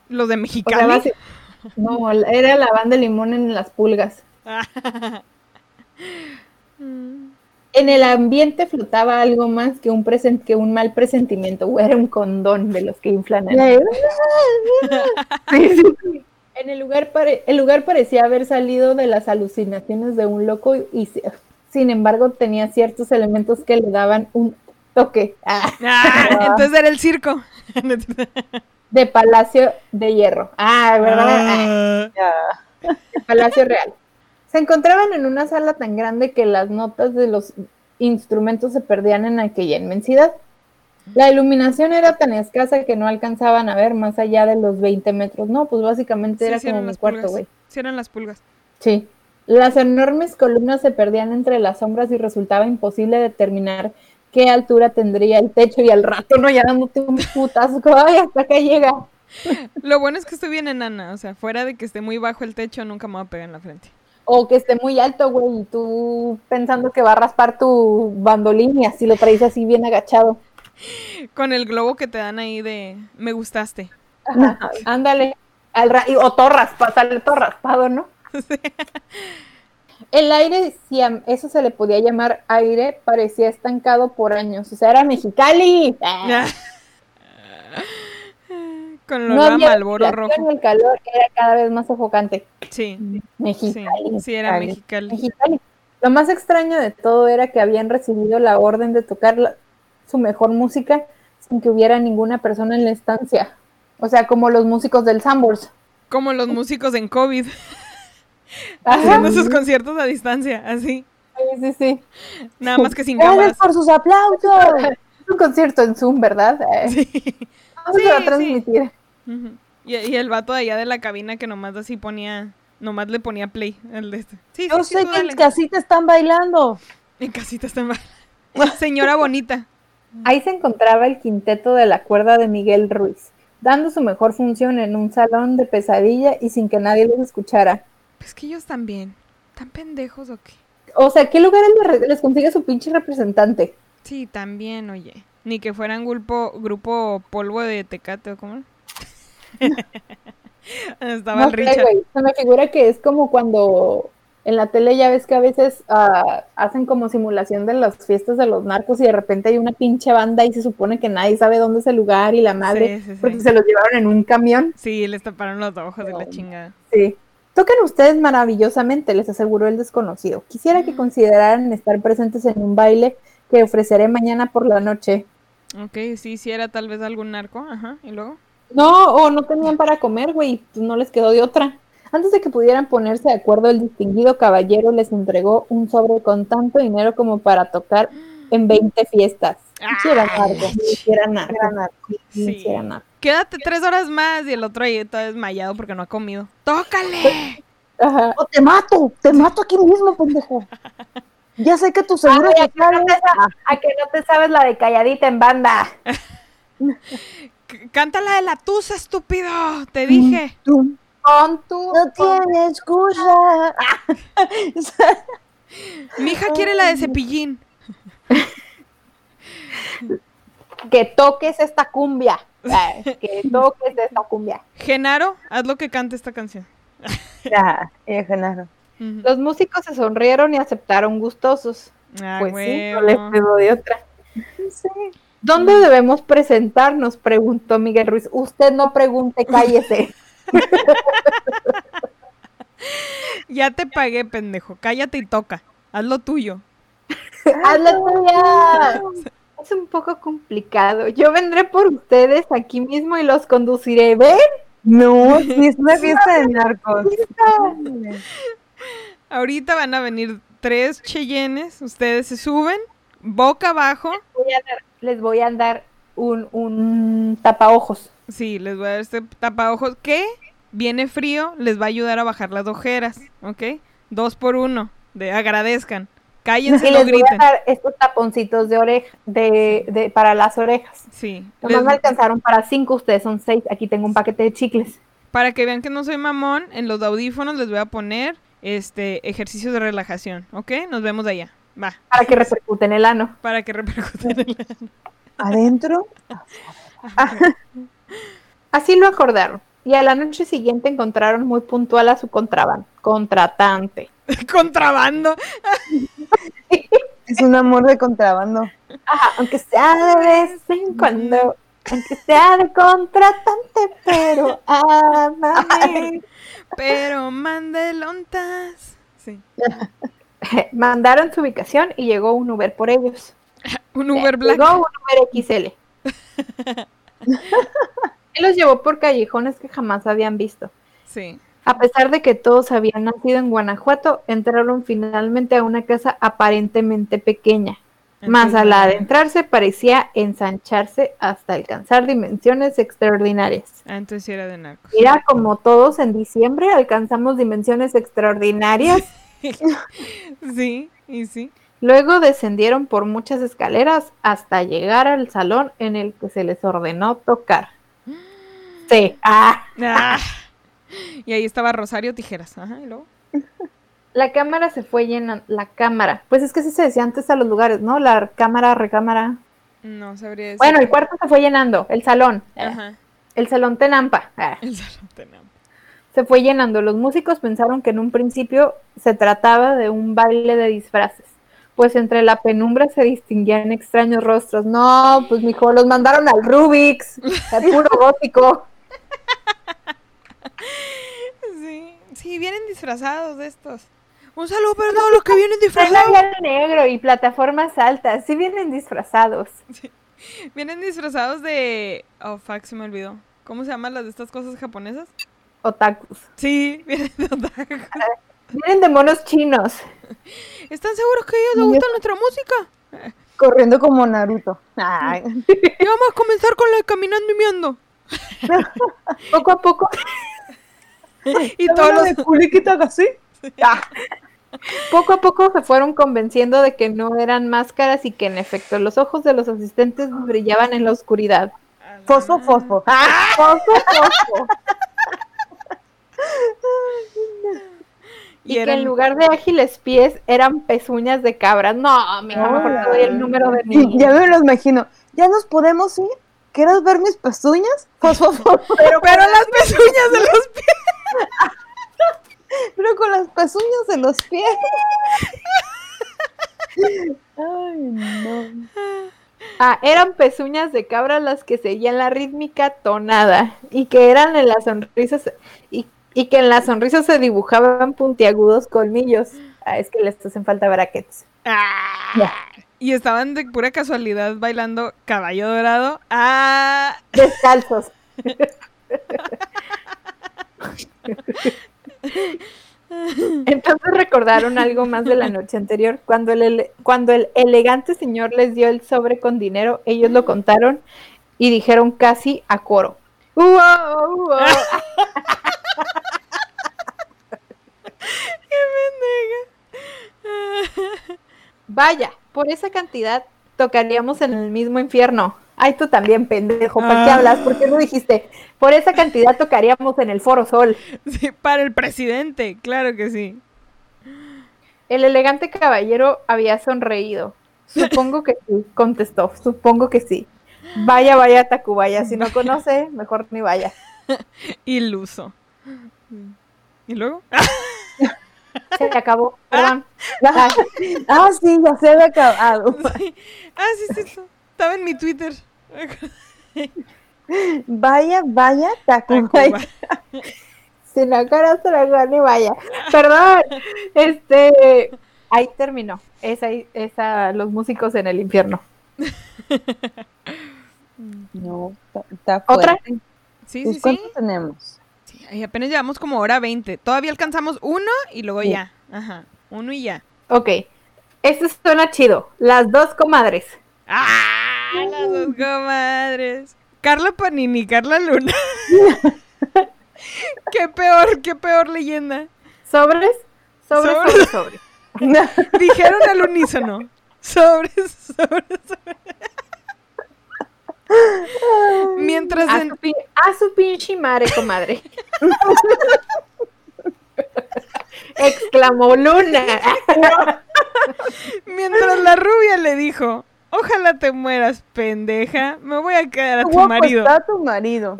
Los de O sea, Mexicali. no, era la banda de limón en las pulgas. En el ambiente flotaba algo más que un, presen- que un mal presentimiento, o era un condón de los que inflan el Sí, sí, sí. En el lugar, pare- el lugar parecía haber salido de las alucinaciones de un loco y, y si- sin embargo tenía ciertos elementos que le daban un toque ah, Ah, entonces era el circo. De Palacio de Hierro. Ah, ¿verdad? Ah, Ah. de Palacio Real. Se encontraban en una sala tan grande que las notas de los instrumentos se perdían en aquella inmensidad. La iluminación era tan escasa que no alcanzaban a ver más allá de los 20 metros. No, pues básicamente Sí, era sí como mi cuarto, güey. Sí eran las pulgas. Sí. Las enormes columnas se perdían entre las sombras y resultaba imposible determinar qué altura tendría el techo y al rato no ya dándote un putazo, ay, hasta acá llega. Lo bueno es que estoy bien enana, o sea, fuera de que esté muy bajo el techo, nunca me va a pegar en la frente. O que esté muy alto, güey, y tú pensando que va a raspar tu bandolín y así lo traes así bien agachado. Con el globo que te dan ahí de me gustaste. Ajá, ándale. Al ra- y- o raspado, sale todo raspado, ¿no? El aire, si a eso se le podía llamar aire, parecía estancado por años. O sea, era Mexicali. Ah. Con el No había rojo. y el calor era cada vez más sofocante. Sí, Mexicali. sí era Mexicali. Mexicali. Mexicali. Lo más extraño de todo era que habían recibido la orden de tocar la- su mejor música sin que hubiera ninguna persona en la estancia. O sea, como los músicos del Sambors. Como los músicos en COVID. Haciendo sus conciertos a distancia, así. Sí, sí, sí. Nada más que sin cámaras. Gracias por sus aplausos. Es un concierto en Zoom, ¿verdad? Eh, Sí. ¿Cómo Sí, a sí. transmitir? Ujú. y, y el vato de allá de la cabina que nomás así ponía, nomás le ponía play. El de este. Sí, sí, Yo sí, sé que dale. en casita están bailando. En casita está mal. Señora bonita. Ahí se encontraba el quinteto de la cuerda de Miguel Ruiz, dando su mejor función en un salón de pesadilla y sin que nadie los escuchara. Pues que ellos también. ¿Tan pendejos o qué? O sea, ¿qué lugar les, consigue su pinche representante? Sí, también, oye. Ni que fueran grupo, grupo polvo de tecate o cómo. Estaba No el Richard. Se me figura que es como cuando en la tele ya ves que a veces ah, hacen como simulación de las fiestas de los narcos y de repente hay una pinche banda y se supone que nadie sabe dónde es el lugar y la madre, Sí, sí, sí. porque se los llevaron en un camión. Sí, les taparon los ojos de la chingada. Sí. Tocan ustedes maravillosamente, les aseguró el desconocido. Quisiera que consideraran estar presentes en un baile que ofreceré mañana por la noche. Ok, sí, sí era tal vez algún narco. Ajá, y luego. No, o no tenían para comer, güey, pues no les quedó de otra. Antes de que pudieran ponerse de acuerdo, el distinguido caballero les entregó un sobre con tanto dinero como para tocar en 20 fiestas. Narco, era narco, Era narco. sí. Quédate tres horas más y el otro ahí todo desmayado porque no ha comido. ¡Tócale! Ajá. O te mato, te mato aquí mismo, pendejo. Ya sé que tu seguro Ay, a, que no te a que no te sabes la de calladita en banda. C- Cántala de la tusa, estúpido. Te dije. Tú Con tu. no tienes excusa. Mi hija quiere la de cepillín. que toques esta cumbia. Que toques esta cumbia. Genaro, haz lo que cante esta canción. Ya, eh, Genaro. Los músicos se sonrieron y aceptaron gustosos. Ah, pues sí, no les quedó de otra. ¿Dónde debemos presentarnos? Preguntó Miguel Ruiz. Usted no pregunte, cállese. Ya te pagué, pendejo. Cállate y toca. Haz lo tuyo. Haz la tuya. Es un poco complicado. Yo vendré por ustedes aquí mismo y los conduciré. ¿Ven? No, sí, es una fiesta de narcos. Ahorita van a venir tres cheyennes. Ustedes se suben boca abajo. Voy a dar- les voy a dar un, un tapaojos. Sí, les voy a dar este tapaojos que viene frío, les va a ayudar a bajar las ojeras, ¿ok? Dos por uno, de agradezcan. Cállense, Y no les voy a dar estos taponcitos de oreja, de, de, para las orejas. Sí, Nomás les- me alcanzaron para cinco, ustedes son seis. Aquí tengo un paquete de chicles. para que vean que no soy mamón, en los audífonos les voy a poner este ejercicios de relajación, ¿ok? Nos vemos allá. Va, Para que repercuten el ano. para que repercutan en la- Adentro. Así lo acordaron. y a la noche siguiente encontraron muy puntual a su contraban- contratante. Contrabando. Es un amor de contrabando. Ajá, aunque sea de vez en cuando, aunque sea de contratante, pero ámame. Pero mandelontas. Sí. Mandaron su ubicación y llegó un Uber por ellos. Un Uber Black. Llegó un Uber XL. Él los llevó por callejones que jamás habían visto. Sí. A pesar de que todos habían nacido en Guanajuato, entraron finalmente a una casa aparentemente pequeña. Más al adentrarse parecía ensancharse hasta alcanzar dimensiones extraordinarias. Sí era de narcos. Mira, como todos en diciembre alcanzamos dimensiones extraordinarias. Sí, y sí. Luego descendieron por muchas escaleras hasta llegar al salón en el que se les ordenó tocar. Sí. Ah. Ah. Y ahí estaba Rosario Tijeras. Ajá, y luego. La cámara se fue llenando. La cámara. Pues es que así se decía antes a los lugares, ¿no? La cámara, recámara. No sabría decir. Bueno, el cuarto se fue llenando. El salón. Ajá. El salón Tenampa. Ah. El salón tenemos. Se fue llenando. Los músicos pensaron que en un principio se trataba de un baile de disfraces. Pues entre la penumbra se distinguían extraños rostros. No, pues mijo, los mandaron al Rubik's. El puro gótico. Sí, sí, vienen disfrazados de estos. Un saludo para todos los que vienen disfrazados. negro y plataformas altas. Sí vienen disfrazados. Vienen disfrazados de. Oh, fuck, se me olvidó. ¿Cómo se llaman las de estas cosas japonesas? Otakus. Sí, vienen de otaku. Vienen de monos chinos. ¿Están seguros que a ellos les gusta nuestra música? Corriendo como Naruto. Ay. Y vamos a comenzar con la de caminando y miando. Poco a poco, Y todos los. de así? Ah, poco a poco se fueron convenciendo de que no eran máscaras y que en efecto los ojos de los asistentes brillaban en la oscuridad. fosfo, fosfo. Ah, Fosfo, fosfo. Y, Y que en lugar de ágiles pies eran pezuñas de cabras. No, mija, mejor te doy el número de mi. Ya me lo imagino. ¿Ya nos podemos ir? ¿Quieres ver mis pezuñas? Fosfo, fosfo. Pero, pero las pezuñas de los pies. Pero con las pezuñas de los pies. Ay, no. Ah, eran pezuñas de cabra las que seguían la rítmica tonada y que eran en las sonrisas y, y que en las sonrisas se dibujaban puntiagudos colmillos. Ah, es que les hacen falta brackets. Ah. Y estaban de pura casualidad bailando caballo dorado. Ah. Descalzos. Entonces recordaron algo más de la noche anterior. Cuando el, cuando el elegante señor les dio el sobre con dinero, ellos lo contaron y dijeron casi a coro. "Uau, uau". Vaya, por esa cantidad tocaríamos en el mismo infierno. Ay, tú también, pendejo, ¿para qué Ah. hablas? ¿Por qué no dijiste? Por esa cantidad tocaríamos en el Foro Sol. Sí, para el presidente, claro que sí. El elegante caballero había sonreído. Supongo que sí, contestó. Supongo que sí. Vaya, vaya, Tacubaya. Si no conoce, mejor ni vaya. Iluso. ¿Y luego? Se acabó. Perdón. Ah, ah, sí, ya se había acabado. Sí. Ah, sí, sí. Estaba en mi Twitter. Vaya, vaya, Tacubaya. Tacuba. Si no conoce, mejor ni vaya. Perdón. Este. Ahí terminó. Esa, esa, los músicos en el infierno. No, está- ¿Otra? Sí, ¿Y sí, sí. tenemos? Sí, y apenas llevamos como hora 20. Todavía alcanzamos uno y luego Sí. ya. Ajá. Uno y ya. Ok. Este suena chido. Las dos comadres. ¡Ah! Las dos comadres. Carla Panini, Carla Luna. qué peor, qué peor leyenda. Sobres, sobres, Sobres. sobres, sobres. Dijeron al unísono. Sobres, sobres, sobres. Mientras A en- su, pin- a su pinche madre, comadre. Exclamó Luna. Mientras la rubia le dijo, ojalá te mueras, pendeja, me voy a quedar a tu Guapo marido. está tu marido.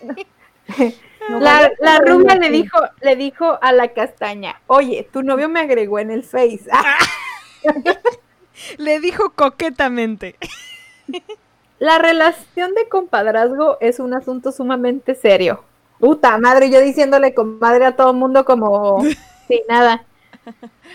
La, la rubia le dijo, le dijo a la castaña, oye, tu novio me agregó en el Face. Ah, Le dijo coquetamente. La relación de compadrazgo es un asunto sumamente serio. Puta madre, yo diciéndole comadre a todo el mundo como sin nada.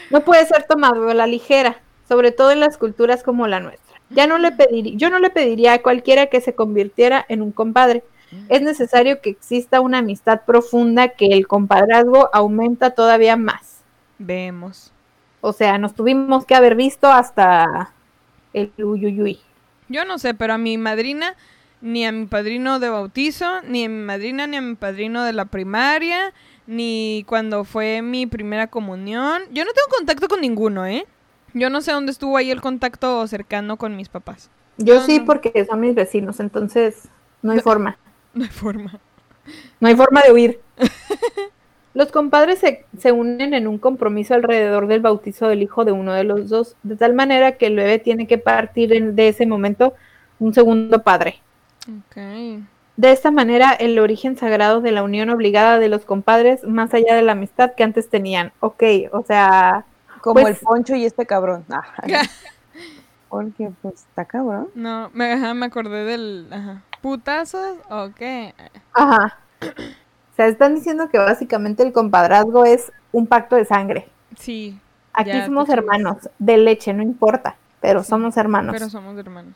No puede ser tomado a la ligera, sobre todo en las culturas como la nuestra. Ya no le pediría, yo no le pediría a cualquiera que se convirtiera en un compadre. Es necesario que exista una amistad profunda que el compadrazgo aumenta todavía más. Vemos. O sea, nos tuvimos que haber visto hasta el uyuyuy. Yo no sé, pero a mi madrina, ni a mi padrino de bautizo, ni a mi madrina, ni a mi padrino de la primaria, ni cuando fue mi primera comunión. Yo no tengo contacto con ninguno, ¿eh? Yo no sé dónde estuvo ahí el contacto cercano con mis papás. Yo No, sí, no. porque son mis vecinos, entonces no hay forma. No hay forma. No hay forma de huir. Los compadres se, se unen en un compromiso alrededor del bautizo del hijo de uno de los dos, de tal manera que el bebé tiene que partir en- de ese momento un segundo padre. Ok. De esta manera, el origen sagrado de la unión obligada de los compadres, más allá de la amistad que antes tenían. Ok, o sea, Como Pues- el Poncho y este cabrón. Ah, Porque pues está cabrón. No, me, ajá, me acordé del... Ajá. ¿Putazos? Ok. ajá. O sea, están diciendo que básicamente el compadrazgo es un pacto de sangre. Sí, Aquí Ya, somos qué hermanos, de leche, no importa, pero somos hermanos. pero somos hermanos.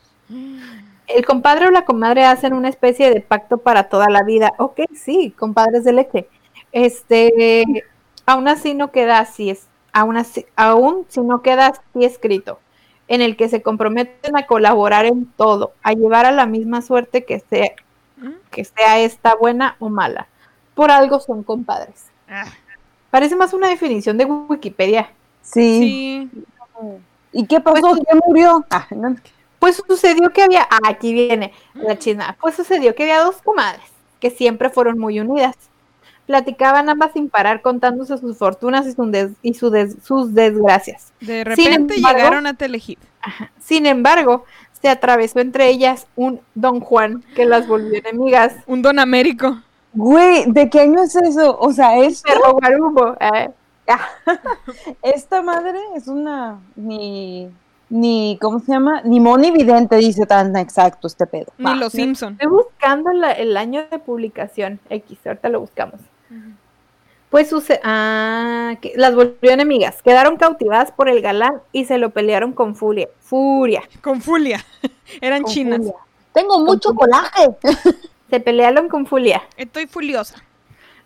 El compadre o la comadre hacen una especie de pacto para toda la vida. Ok, sí, compadres de leche. Este, aún así no queda así, es, aún así, aún si no queda así escrito, en el que se comprometen a colaborar en todo, a llevar a la misma suerte que sea, ¿Mm? que sea esta buena o mala. Por algo son compadres. Ah, Parece más una definición de Wikipedia. Sí. sí. ¿Y qué pasó? ¿Quién murió? Ah, no. Pues sucedió que había, ah, aquí viene la china, pues sucedió que había dos comadres que siempre fueron muy unidas. Platicaban ambas sin parar contándose sus fortunas y, su des- y su des- sus desgracias. De repente embargo- llegaron a Telehit. Sin embargo, se atravesó entre ellas un don Juan que las volvió enemigas. Un don Américo. Güey, ¿de qué año es eso? O sea, es Perro guarumo. eh. esta madre es una ni ni ¿cómo se llama? Ni Moni Vidente dice tan exacto este pedo. Ni Va. los Simpson. Estoy buscando la- el año de publicación X, ahorita lo buscamos. Pues suce- ah, que las volvió enemigas. Quedaron cautivadas por el galán y se lo pelearon con furia. Furia. Con Fulia. Eran Con chinas. furia. Tengo mucho coraje. Se pelearon con furia. Estoy furiosa.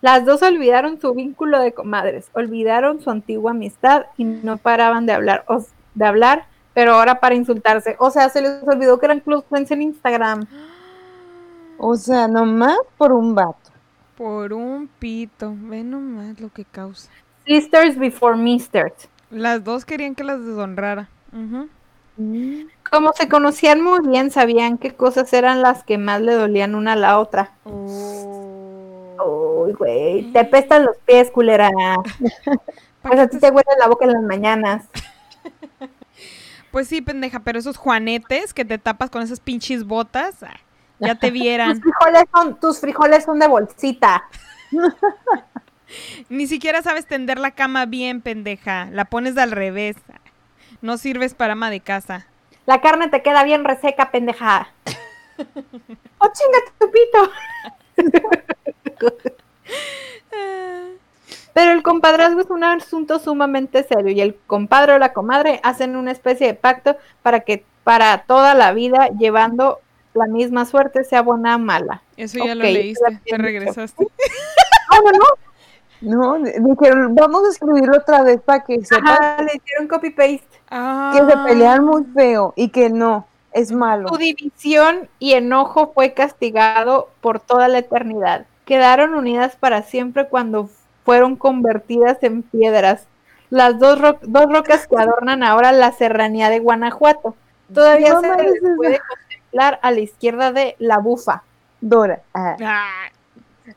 Las dos olvidaron su vínculo de comadres, olvidaron su antigua amistad y no paraban de hablar, os- de hablar, pero ahora para insultarse. O sea, se les olvidó que eran close friends en Instagram. O sea, nomás por un vato. Por un pito. Ve nomás lo que causa. Sisters before misters. Las dos querían que las deshonrara. Mm. Como se conocían muy bien, sabían qué cosas eran las que más le dolían una a la otra. Oh. Güey, te apestan los pies, culera. Pues a ti te huele la boca en las mañanas. Pues sí, pendeja, pero esos juanetes que te tapas con esas pinches botas, ah, ya te Tus vieran. frijoles son, tus frijoles son de bolsita. Ni siquiera sabes tender la cama bien, pendeja. La pones al revés. No sirves para ama de casa. La carne te queda bien reseca, pendeja. ¡Oh, chinga tu pito! Pero el compadrazgo es un asunto sumamente serio y el compadre o la comadre hacen una especie de pacto para que para toda la vida llevando la misma suerte, sea buena o mala. Eso ya lo leíste, ya te regresaste. Ah, no, no. No, di- dijeron, vamos a escribirlo otra vez para que sepa Ajá, le hicieron copy-paste. que se Ah. pelean muy feo y que no, es malo. Su división y enojo fue castigado por toda la eternidad. Quedaron unidas para siempre cuando fueron convertidas en piedras. Las dos, ro- dos rocas que adornan ahora la serranía de Guanajuato. Todavía No se les puede a la izquierda de la bufa. Dora. ah. Ah,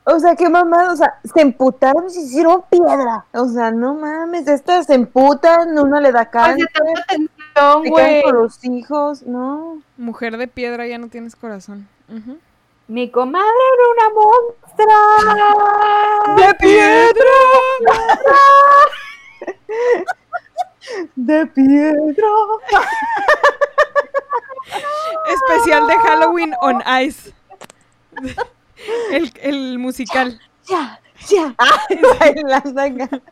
O sea, qué mamada, o sea, se emputaron y se hicieron piedra. O sea, no mames, estas se emputan, una le da cáncer, güey. con los hijos, no. mujer de piedra, ya no tienes corazón. Ujú. Mi comadre era una ¡De piedra! ¡De piedra! Especial de Halloween on Ice. El, el musical. ¡Ya! ¡Ya! Acá.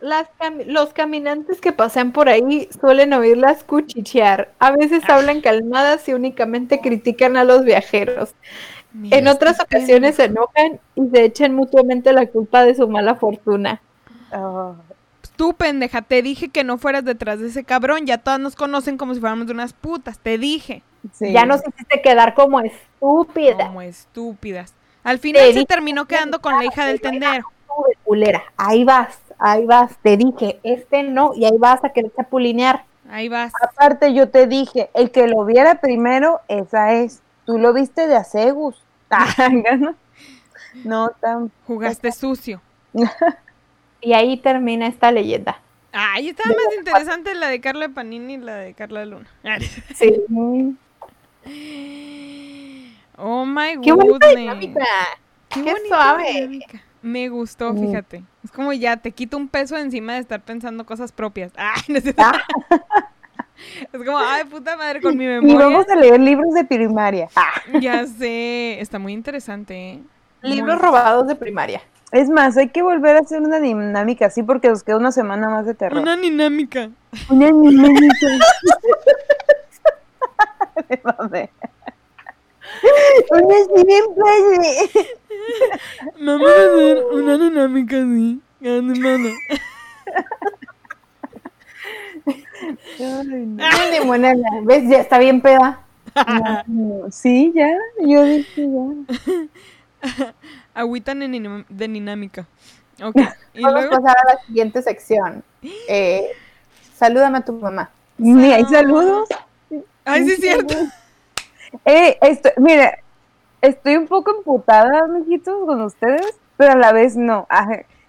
Las cami- los caminantes que pasean por ahí suelen oírlas cuchichear. A veces hablan calmadas y únicamente critican a los viajeros. Mira, En otras este ocasiones se enojan y se echan mutuamente la culpa de su mala fortuna. Ah, Tú, pendeja, te dije que no fueras detrás de ese cabrón. Ya todas nos conocen como si fuéramos de unas putas. Te dije. sí. Ya nos hiciste quedar como estúpida. Como estúpidas. Al final Te se dije terminó quedando con la hija del tendero. Culera. Ahí vas, ahí vas. Te dije, este no, y ahí vas a querer chapulinear. Ahí vas. Aparte, yo te dije, el que lo viera primero, esa es. Tú lo viste de Asegus. ¿no? No tan. Jugaste sucio. Y ahí termina esta leyenda. Ay, estaba más interesante la de Carla Panini y la de Carla Luna. Sí. Oh my Qué bonita dinámica. Qué, suave. dinámica. Me gustó, Mm. fíjate. Es como ya te quito un peso encima de estar pensando cosas propias. Ay, es cierto. Es como, ay, puta madre, con mi Y memoria. vamos a leer libros de primaria. Ah, Ya sé, está muy interesante. ¿eh? Libros Muy- robados de primaria. Es más, hay que volver a hacer una dinámica así porque nos queda una semana más de terror. Una dinámica. Una dinámica. Me mamé. Una siempre. Vamos a hacer una dinámica así. ¿Ves? Ya está bien peda. No, Sí, ya. Yo dije ya. Agüita de dinámica. Ok. Y Vamos a pasar a la siguiente sección. Eh, salúdame a tu mamá. Ni hay saludos. Ay, sí, es cierto. Eh, esto, mira, estoy un poco emputada, amiguitos, con ustedes, pero a la vez no.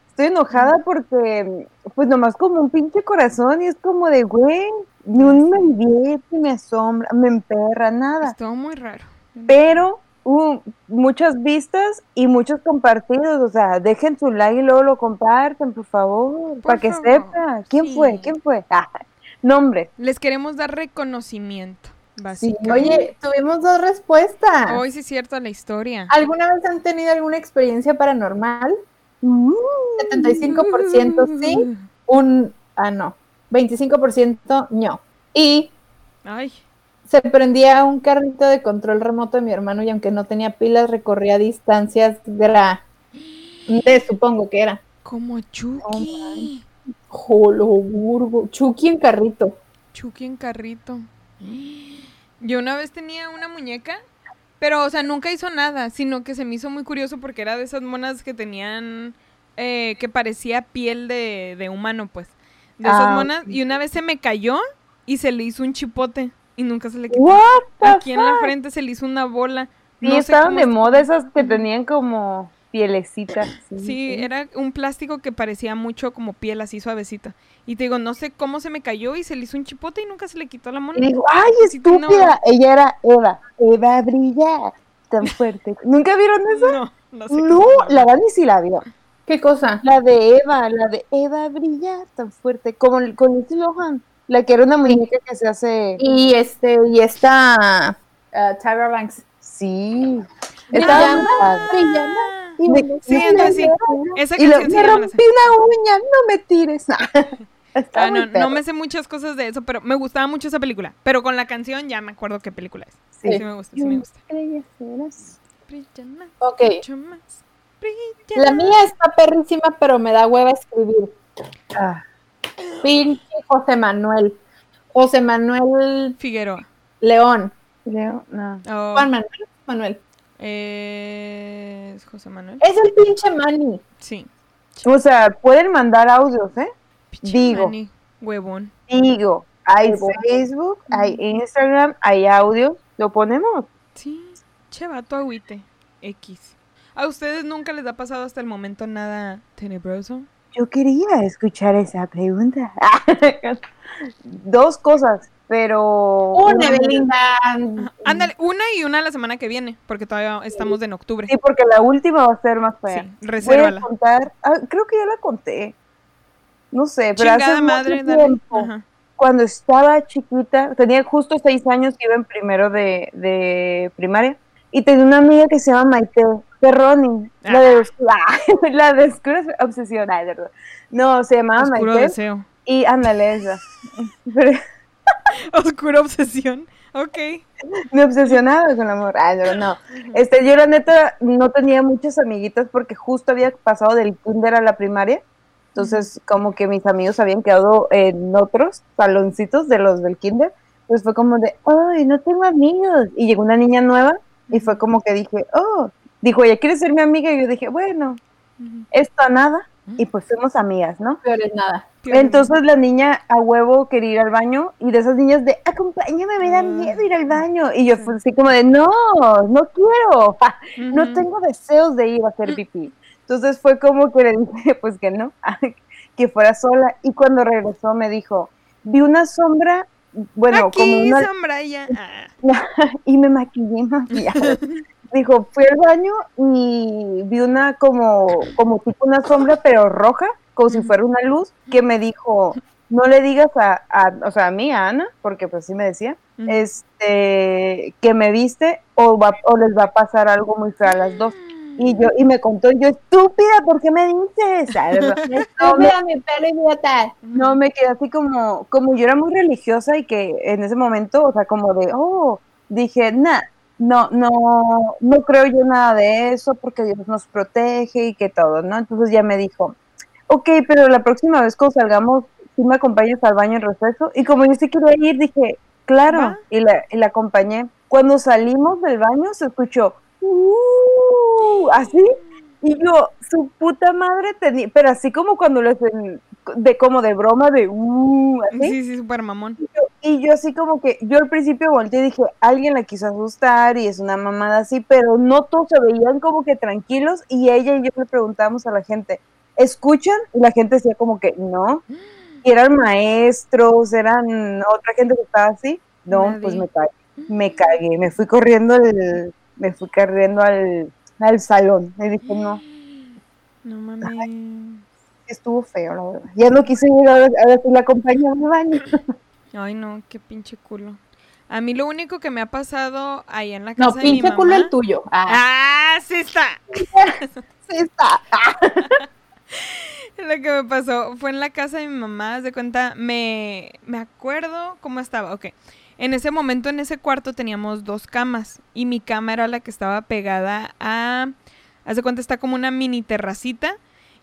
Estoy enojada porque, pues nomás como un pinche corazón y es como de, güey, ni un me divierte, me asombra, me emperra, nada. Estuvo muy raro. Pero hubo muchas vistas y muchos compartidos, o sea, dejen su like y luego lo comparten, por favor, Por para que sepa. ¿Quién sí. fue? ¿Quién fue? Ah, nombre. Les queremos dar reconocimiento. Básicamente. Oye, tuvimos dos respuestas. Hoy sí es cierto la historia. ¿Alguna vez han tenido alguna experiencia paranormal? Mm. 75% sí, un, ah no, 25% no. Y Ay, se prendía un carrito de control remoto de mi hermano y aunque no tenía pilas recorría distancias grandes, supongo que era. como Chucky. Joloburgo, Chucky en carrito. Chucky en carrito. Yo una vez tenía una muñeca, pero, o sea, nunca hizo nada, sino que se me hizo muy curioso porque era de esas monas que tenían, eh, que parecía piel de, de humano, pues. De esas Ah, monas. Y una vez se me cayó y se le hizo un chipote y nunca se le quitó. What the Aquí en la frente se le hizo una bola. Sí, No estaban de moda esas que tenían como pielecitas. Sí, era un plástico que parecía mucho como piel así suavecita. Y te digo, no sé cómo se me cayó y se le hizo un chipote y nunca se le quitó la mona. Y digo, ¡ay, estúpida! Ella era Eva. Eva brilla tan fuerte. ¿Nunca vieron eso? No, no sé. No, la. Dani sí la vio. ¿Qué cosa? La de Eva, la de Eva brilla tan fuerte. Como con Lindsay Lohan. La que era una muñeca que se hace. Y este, y esta uh, Tyra Banks. Sí. Estaba. Y me- Sí, entonces sí. Esa Y sí me rompí una uña, no me tires. Está Ah, muy no, no me sé muchas cosas de eso, pero me gustaba mucho esa película. Pero con la canción ya me acuerdo qué película es. Sí, Sí. me gusta, sí me gusta. Ok. mucho más. Brilla La mía está perrísima, pero me da hueva escribir. Ah, Pinche José Manuel. José Manuel Figueroa. León. Leo, no. Oh, Juan Manuel. Manuel. eh, ¿Es José Manuel? Es el pinche Manny. Sí. O sea, pueden mandar audios, ¿eh? Digo. Manny, Huevón. Digo, hay. Facebook, hay Instagram, hay audio, lo ponemos. Sí. Che, vato agüite. X. ¿A ustedes nunca les ha pasado hasta el momento nada tenebroso? Yo quería escuchar esa pregunta. Dos cosas. pero... Una, Belinda. Ándale, una y una la semana que viene, porque todavía estamos en octubre. Sí, porque la última va a ser más fea. Sí, Voy a resérvala. contar, ah, creo que ya la conté. No sé, pero Chingada hace madre, mucho tiempo, Ajá. cuando estaba chiquita, tenía justo seis años, iba en primero de, de primaria, y tenía una amiga que se llama Maite Ferroni, la de, ah, la de Oscura Obsesión, ay, de verdad. No, se llamaba Oscuro deseo. y ándale esa. Pero Oscura obsesión. Ok. me obsesionaba con el amor. Ay, no, no. Este, yo la neta no tenía muchas amiguitas porque justo había pasado del kinder a la primaria. Entonces, como que mis amigos habían quedado en otros saloncitos de los del kinder. Pues fue como de, ay, no tengo amigos. Y llegó una niña nueva y fue como que dije, oh, dijo, ella quiere ser mi amiga. Y yo dije, bueno, esto a nada. Y pues fuimos amigas, ¿no? Peor es nada. Entonces la niña a huevo quería ir al baño y de esas niñas de acompáñame, me da Ah. miedo ir al baño. Y yo fui así como de no, no quiero, no tengo deseos de ir a hacer pipí. Entonces fue como que le dije pues que no, que fuera sola. Y cuando regresó me dijo, vi una sombra, bueno, como una, sombra ya. Ah. y me maquillé maquillada. Dijo, fui al baño y vi una como, como tipo una sombra, pero roja, como si fuera una luz, que me dijo, no le digas a, a- o sea, a mí, a Ana, porque pues sí me decía, este, que me viste o, va, o les va a pasar algo muy feo a las dos. Y yo, y me contó, yo, estúpida, ¿por qué me dices? Mira mi pelo idiota. no, me quedé así como, como yo era muy religiosa y que en ese momento, o sea, como de, oh, dije, nah, no, no, no creo yo nada de eso porque Dios nos protege y que todo, ¿no? Entonces ya me dijo, ok, pero la próxima vez cuando salgamos, si me acompañas al baño en receso. Y como yo sí quería ir, dije, claro, y la, y la acompañé. Cuando salimos del baño se escuchó, "Uh", así, y yo, su puta madre tenía, pero así como cuando lo hacen, de como de broma, de, uh, así. Sí, sí, súper mamón. Y yo, y yo así como que, yo al principio volteé y dije, alguien la quiso asustar y es una mamada así, pero no todos se veían como que tranquilos y ella y yo le preguntábamos a la gente, ¿escuchan? Y la gente decía como que no. Y eran maestros, eran otra gente que estaba así. No, Nadie. pues me cagué, me cagué, me fui corriendo al, me fui corriendo al, al salón. Y dije, no, No mames. estuvo feo, la verdad. Ya no quise ir a ver, a ver si la acompañé al baño. Ay, no, qué pinche culo. A mí lo único que me ha pasado ahí en la casa No, de mi pinche mamá. culo el tuyo. Ah, Ah, sí está. Sí está. Lo que me pasó fue en la casa de mi mamá, haz de cuenta, me, me acuerdo cómo estaba. Ok, en ese momento, en ese cuarto teníamos dos camas y mi cama era la que estaba pegada a, haz de cuenta, está como una mini terracita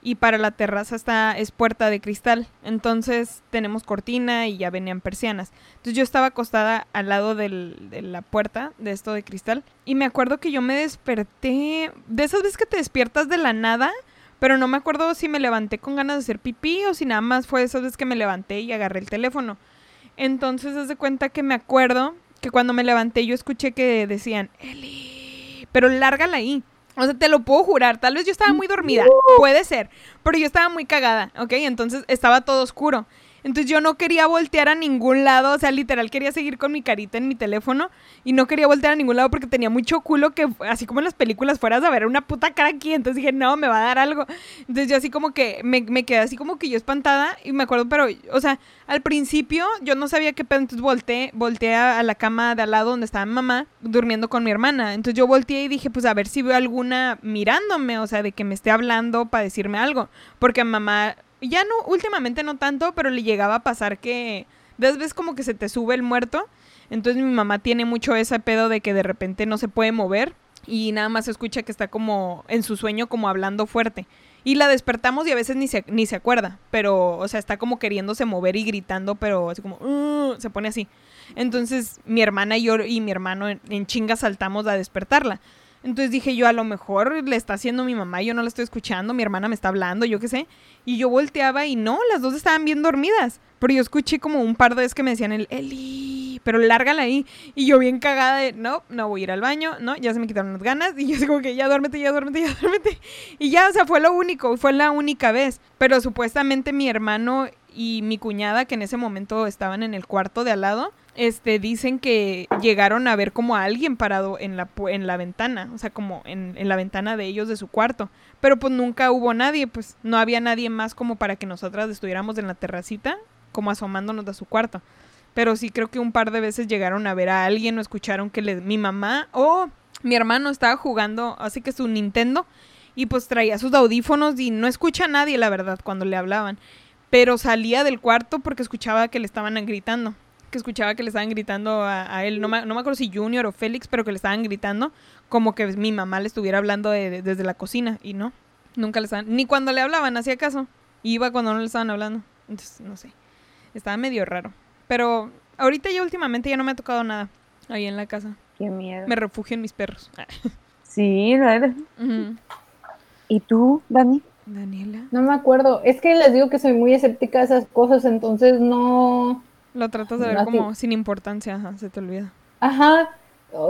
y para la terraza está, es puerta de cristal. Entonces tenemos cortina y ya venían persianas. Entonces yo estaba acostada al lado de la puerta de esto de cristal y me acuerdo que yo me desperté, de esas veces que te despiertas de la nada pero no me acuerdo si me levanté con ganas de hacer pipí o si nada más fue esas veces que me levanté y agarré el teléfono. Entonces, haz de cuenta que me acuerdo que cuando me levanté yo escuché que decían, Eli, pero lárgala ahí. O sea, te lo puedo jurar, tal vez yo estaba muy dormida, puede ser, pero yo estaba muy cagada, ¿ok? Entonces estaba todo oscuro. Entonces yo no quería voltear a ningún lado, o sea, literal quería seguir con mi carita en mi teléfono y no quería voltear a ningún lado porque tenía mucho culo que, así como en las películas, fueras a ver una puta cara aquí. Entonces dije, no, me va a dar algo. Entonces yo así como que me, me quedé así como que yo espantada y me acuerdo, pero, o sea, al principio yo no sabía qué pedo, entonces volteé, volteé a, la cama de al lado donde estaba mamá durmiendo con mi hermana. Entonces yo volteé y dije, pues a ver si veo alguna mirándome, o sea, de que me esté hablando para decirme algo. Porque mamá, ya no, últimamente no tanto, pero le llegaba a pasar que, ¿ves? ves como que se te sube el muerto. Entonces mi mamá tiene mucho ese pedo de que de repente no se puede mover y nada más se escucha que está como en su sueño como hablando fuerte. Y la despertamos y a veces ni se, ni se acuerda, pero, o sea, está como queriéndose mover y gritando, pero así como, "Uh", se pone así. Entonces mi hermana y yo y mi hermano en, en chinga saltamos a despertarla. Entonces dije yo, a lo mejor le está haciendo mi mamá, yo no la estoy escuchando, mi hermana me está hablando, yo qué sé. Y yo volteaba y no, las dos estaban bien dormidas. Pero yo escuché como un par de veces que me decían el Eli, pero lárgala ahí. Y yo bien cagada de, no, no voy a ir al baño, no, ya se me quitaron las ganas. Y yo como que ya duérmete, ya duérmete, ya duérmete. Y ya, o sea, fue lo único, fue la única vez. Pero supuestamente mi hermano y mi cuñada, que en ese momento estaban en el cuarto de al lado, este, dicen que llegaron a ver como a alguien parado en la, en la ventana, o sea, como en, en la ventana de ellos de su cuarto. Pero pues nunca hubo nadie, pues no había nadie más como para que nosotras estuviéramos en la terracita, como asomándonos de su cuarto. Pero sí creo que un par de veces llegaron a ver a alguien o escucharon que le, mi mamá o mi hermano estaba jugando, así que su Nintendo, y pues traía sus audífonos y no escucha a nadie, la verdad, cuando le hablaban. Pero salía del cuarto porque escuchaba que le estaban gritando. Que escuchaba que le estaban gritando a, a él. No me, no me acuerdo si Junior o Félix, pero que le estaban gritando como que mi mamá le estuviera hablando de- de- desde la cocina. Y no, nunca le estaban. Ni cuando le hablaban, hacía caso. Iba cuando no le estaban hablando. Entonces, no sé. Estaba medio raro. Pero ahorita ya últimamente ya no me ha tocado nada ahí en la casa. Qué miedo. Me refugio en mis perros. Sí, verdad. ¿Y tú, Dani? Daniela. No me acuerdo. Es que les digo que soy muy escéptica de esas cosas, entonces no. Lo tratas de ver como sin importancia, ajá, se te olvida. Ajá.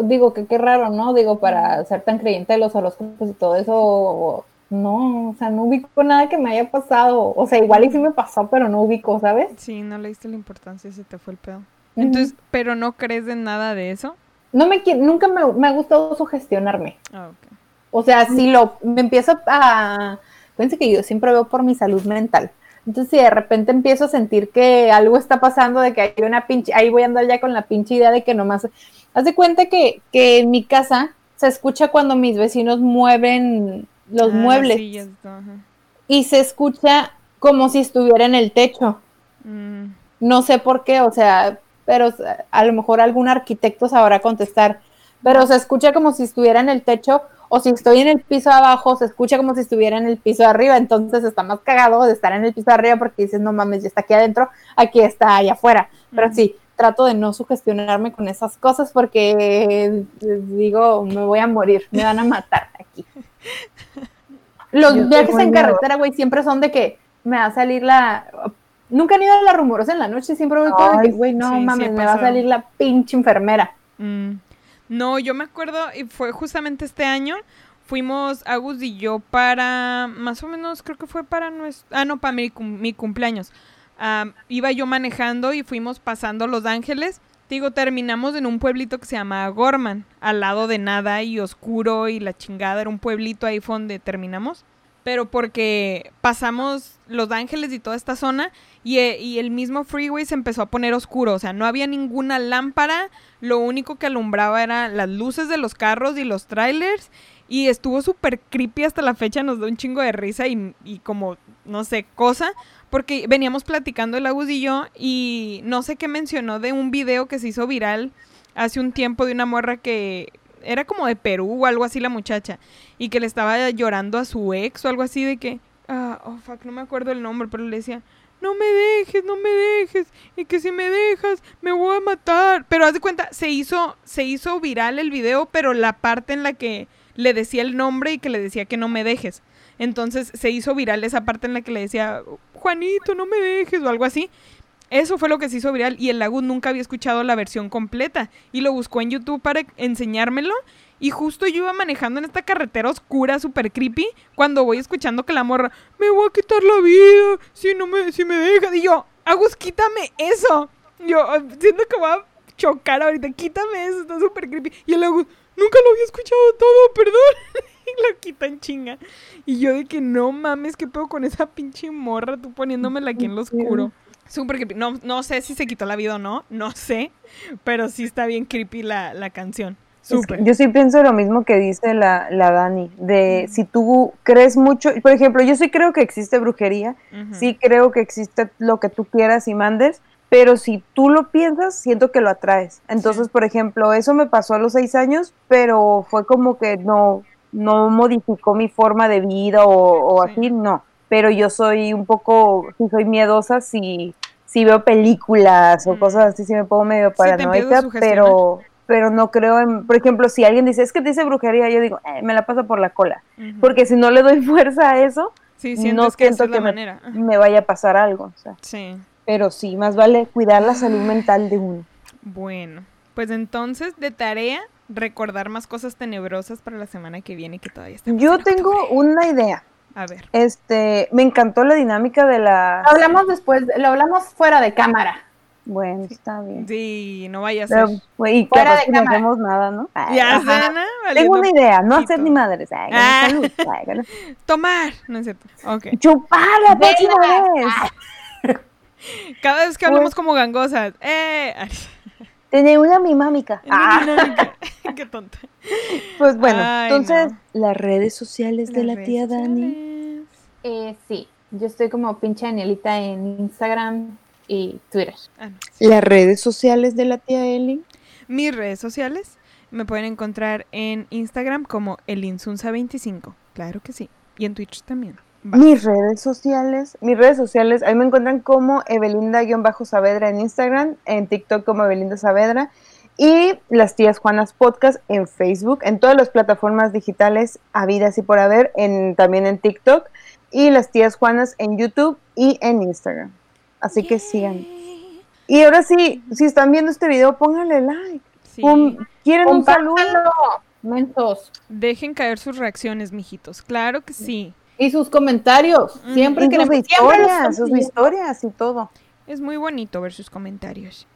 Digo que qué raro, ¿no? Digo, para ser tan creyente de los horóscopos y todo eso, no, o sea, no ubico nada que me haya pasado. O sea, igual y sí me pasó, pero no ubico, ¿sabes? Sí, no le diste la importancia, se te fue el pedo. Entonces, ¿pero no crees en nada de eso? No me nunca me, me ha gustado sugestionarme. Ah, ok. O sea, si lo me empiezo a fíjense que yo siempre veo por mi salud mental. Entonces, si de repente empiezo a sentir que algo está pasando, de que hay una pinche, ahí voy a andar ya con la pinche idea de que nomás. Haz de cuenta que, que en mi casa se escucha cuando mis vecinos mueven los Ah, muebles sí, está, y se escucha como si estuviera en el techo. Mm, No sé por qué, o sea, pero a lo mejor algún arquitecto sabrá contestar, pero se escucha como si estuviera en el techo o si estoy en el piso de abajo, se escucha como si estuviera en el piso de arriba, entonces está más cagado de estar en el piso de arriba porque dices, no mames, ya está aquí adentro, aquí está allá afuera, pero sí, trato de no sugestionarme con esas cosas porque eh, digo, me voy a morir, me van a matar aquí. Los Yo viajes en carretera, güey, siempre son de que me va a salir la... Nunca han ido a la rumorosa en la noche, siempre voy con de que, güey, no sí, mames, me va a salir la pinche enfermera. mm. No, yo me acuerdo, y fue justamente este año, fuimos Agus y yo para, más o menos, creo que fue para nuestro, ah, no, para mi, cum- mi cumpleaños. Iba yo manejando y fuimos pasando Los Ángeles. Digo, terminamos en un pueblito que se llama Gorman, al lado de nada y oscuro y la chingada. Era un pueblito ahí donde terminamos. Pero porque pasamos Los Ángeles y toda esta zona y, eh, y el mismo freeway se empezó a poner oscuro. O sea, no había ninguna lámpara. Lo único que alumbraba eran las luces de los carros y los trailers. Y estuvo súper creepy hasta la fecha. Nos dio un chingo de risa y, como, no sé, cosa. Porque veníamos platicando el Agus y yo y no sé qué mencionó de un video que se hizo viral hace un tiempo de una morra que era como de Perú o algo así la muchacha y que le estaba llorando a su ex o algo así de que, ah, oh fuck, no me acuerdo el nombre, pero le decía, no me dejes, no me dejes y que si me dejas me voy a matar. Pero haz de cuenta, se hizo, se hizo viral el video, pero la parte en la que le decía el nombre y que le decía que no me dejes. Entonces se hizo viral esa parte en la que le decía, Juanito, no me dejes o algo así. Eso fue lo que se hizo viral y el Lagus nunca había escuchado la versión completa y lo buscó en YouTube para enseñármelo y justo yo iba manejando en esta carretera oscura, súper creepy, cuando voy escuchando que la morra, me voy a quitar la vida si no me, si me dejas. Y yo, Agus, quítame eso. Yo, "Ah, siento que voy a chocar ahorita, quítame eso, está súper creepy. Y el Agus, nunca lo había escuchado todo, perdón. y lo quita en chinga. Y yo de que no mames, ¿qué pedo con esa pinche morra? Tú poniéndomela aquí en lo oscuro. Súper creepy. No, no sé si se quitó la vida o no, no sé. Pero sí está bien creepy la, la canción. Súper. yo sí pienso lo mismo que dice la, la Dani, de si tú crees mucho, por ejemplo, yo sí creo que existe brujería, sí creo que existe lo que tú quieras y mandes, pero si tú lo piensas, siento que lo atraes. Entonces, Sí. por ejemplo, eso me pasó a los seis años, pero fue como que no, no modificó mi forma de vida o, o Sí. así, no. Pero yo soy un poco, sí soy miedosa si, si veo películas o cosas así, sí me pongo medio paranoica, pero, pero no creo en, por ejemplo, si alguien dice, es que te dice brujería, yo digo, "Eh, me la paso por la cola. Porque si no le doy fuerza a eso, sí, no que siento es que me- manera. Ajá. me vaya a pasar algo. O sea. Sí. Pero sí, más vale cuidar la salud mental de uno. Bueno, pues entonces de tarea recordar más cosas tenebrosas para la semana que viene que todavía estamos Yo en tengo octubre. una idea. A ver. Este, me encantó la dinámica de la. Lo hablamos después, lo hablamos fuera de cámara. Bueno, está bien. Sí, no vaya a ser. Pero, güey, y Fuera capaz de que no hacemos nada, ¿no? Ay, Ya ¿no? Tengo una idea, no hacer pito. ni madres. Ay, Ah. salud. Ay. Tomar. No es cierto. Chupar la próxima vez. Cada vez que hablamos como gangosas. ¡Eh! Tener una mimámica. Ah. Qué tonta. pues bueno, Ay, entonces, no. las redes sociales de Las la tía Dani. Eh, sí, yo estoy como pinche Danielita en Instagram y Twitter. Ah, no. Las redes sociales de la tía Eli. Mis redes sociales me pueden encontrar en Instagram como elinsunza25. Claro que sí. Y en Twitch también. Mis redes sociales, mis redes sociales, ahí me encuentran como Evelinda-Saavedra en Instagram, en TikTok como Evelinda Saavedra y las tías Juanas Podcast en Facebook, en todas las plataformas digitales habidas y por haber, en, también en TikTok y las tías Juanas en YouTube y en Instagram. Así que sigan. Y ahora sí, si están viendo este video, pónganle like. Sí. ¿Quieren un saludo? Mentos. Dejen caer sus reacciones, mijitos. Claro que sí. Y sus comentarios. Mm, Siempre Y que sus los historias, sus historias y todo. Es muy bonito ver sus comentarios.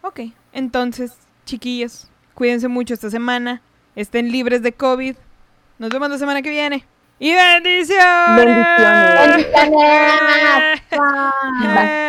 Ok, entonces, chiquillos, cuídense mucho esta semana. Estén libres de COVID. Nos vemos la semana que viene. ¡Y bendiciones! Bendiciones. Bendiciones. Bye.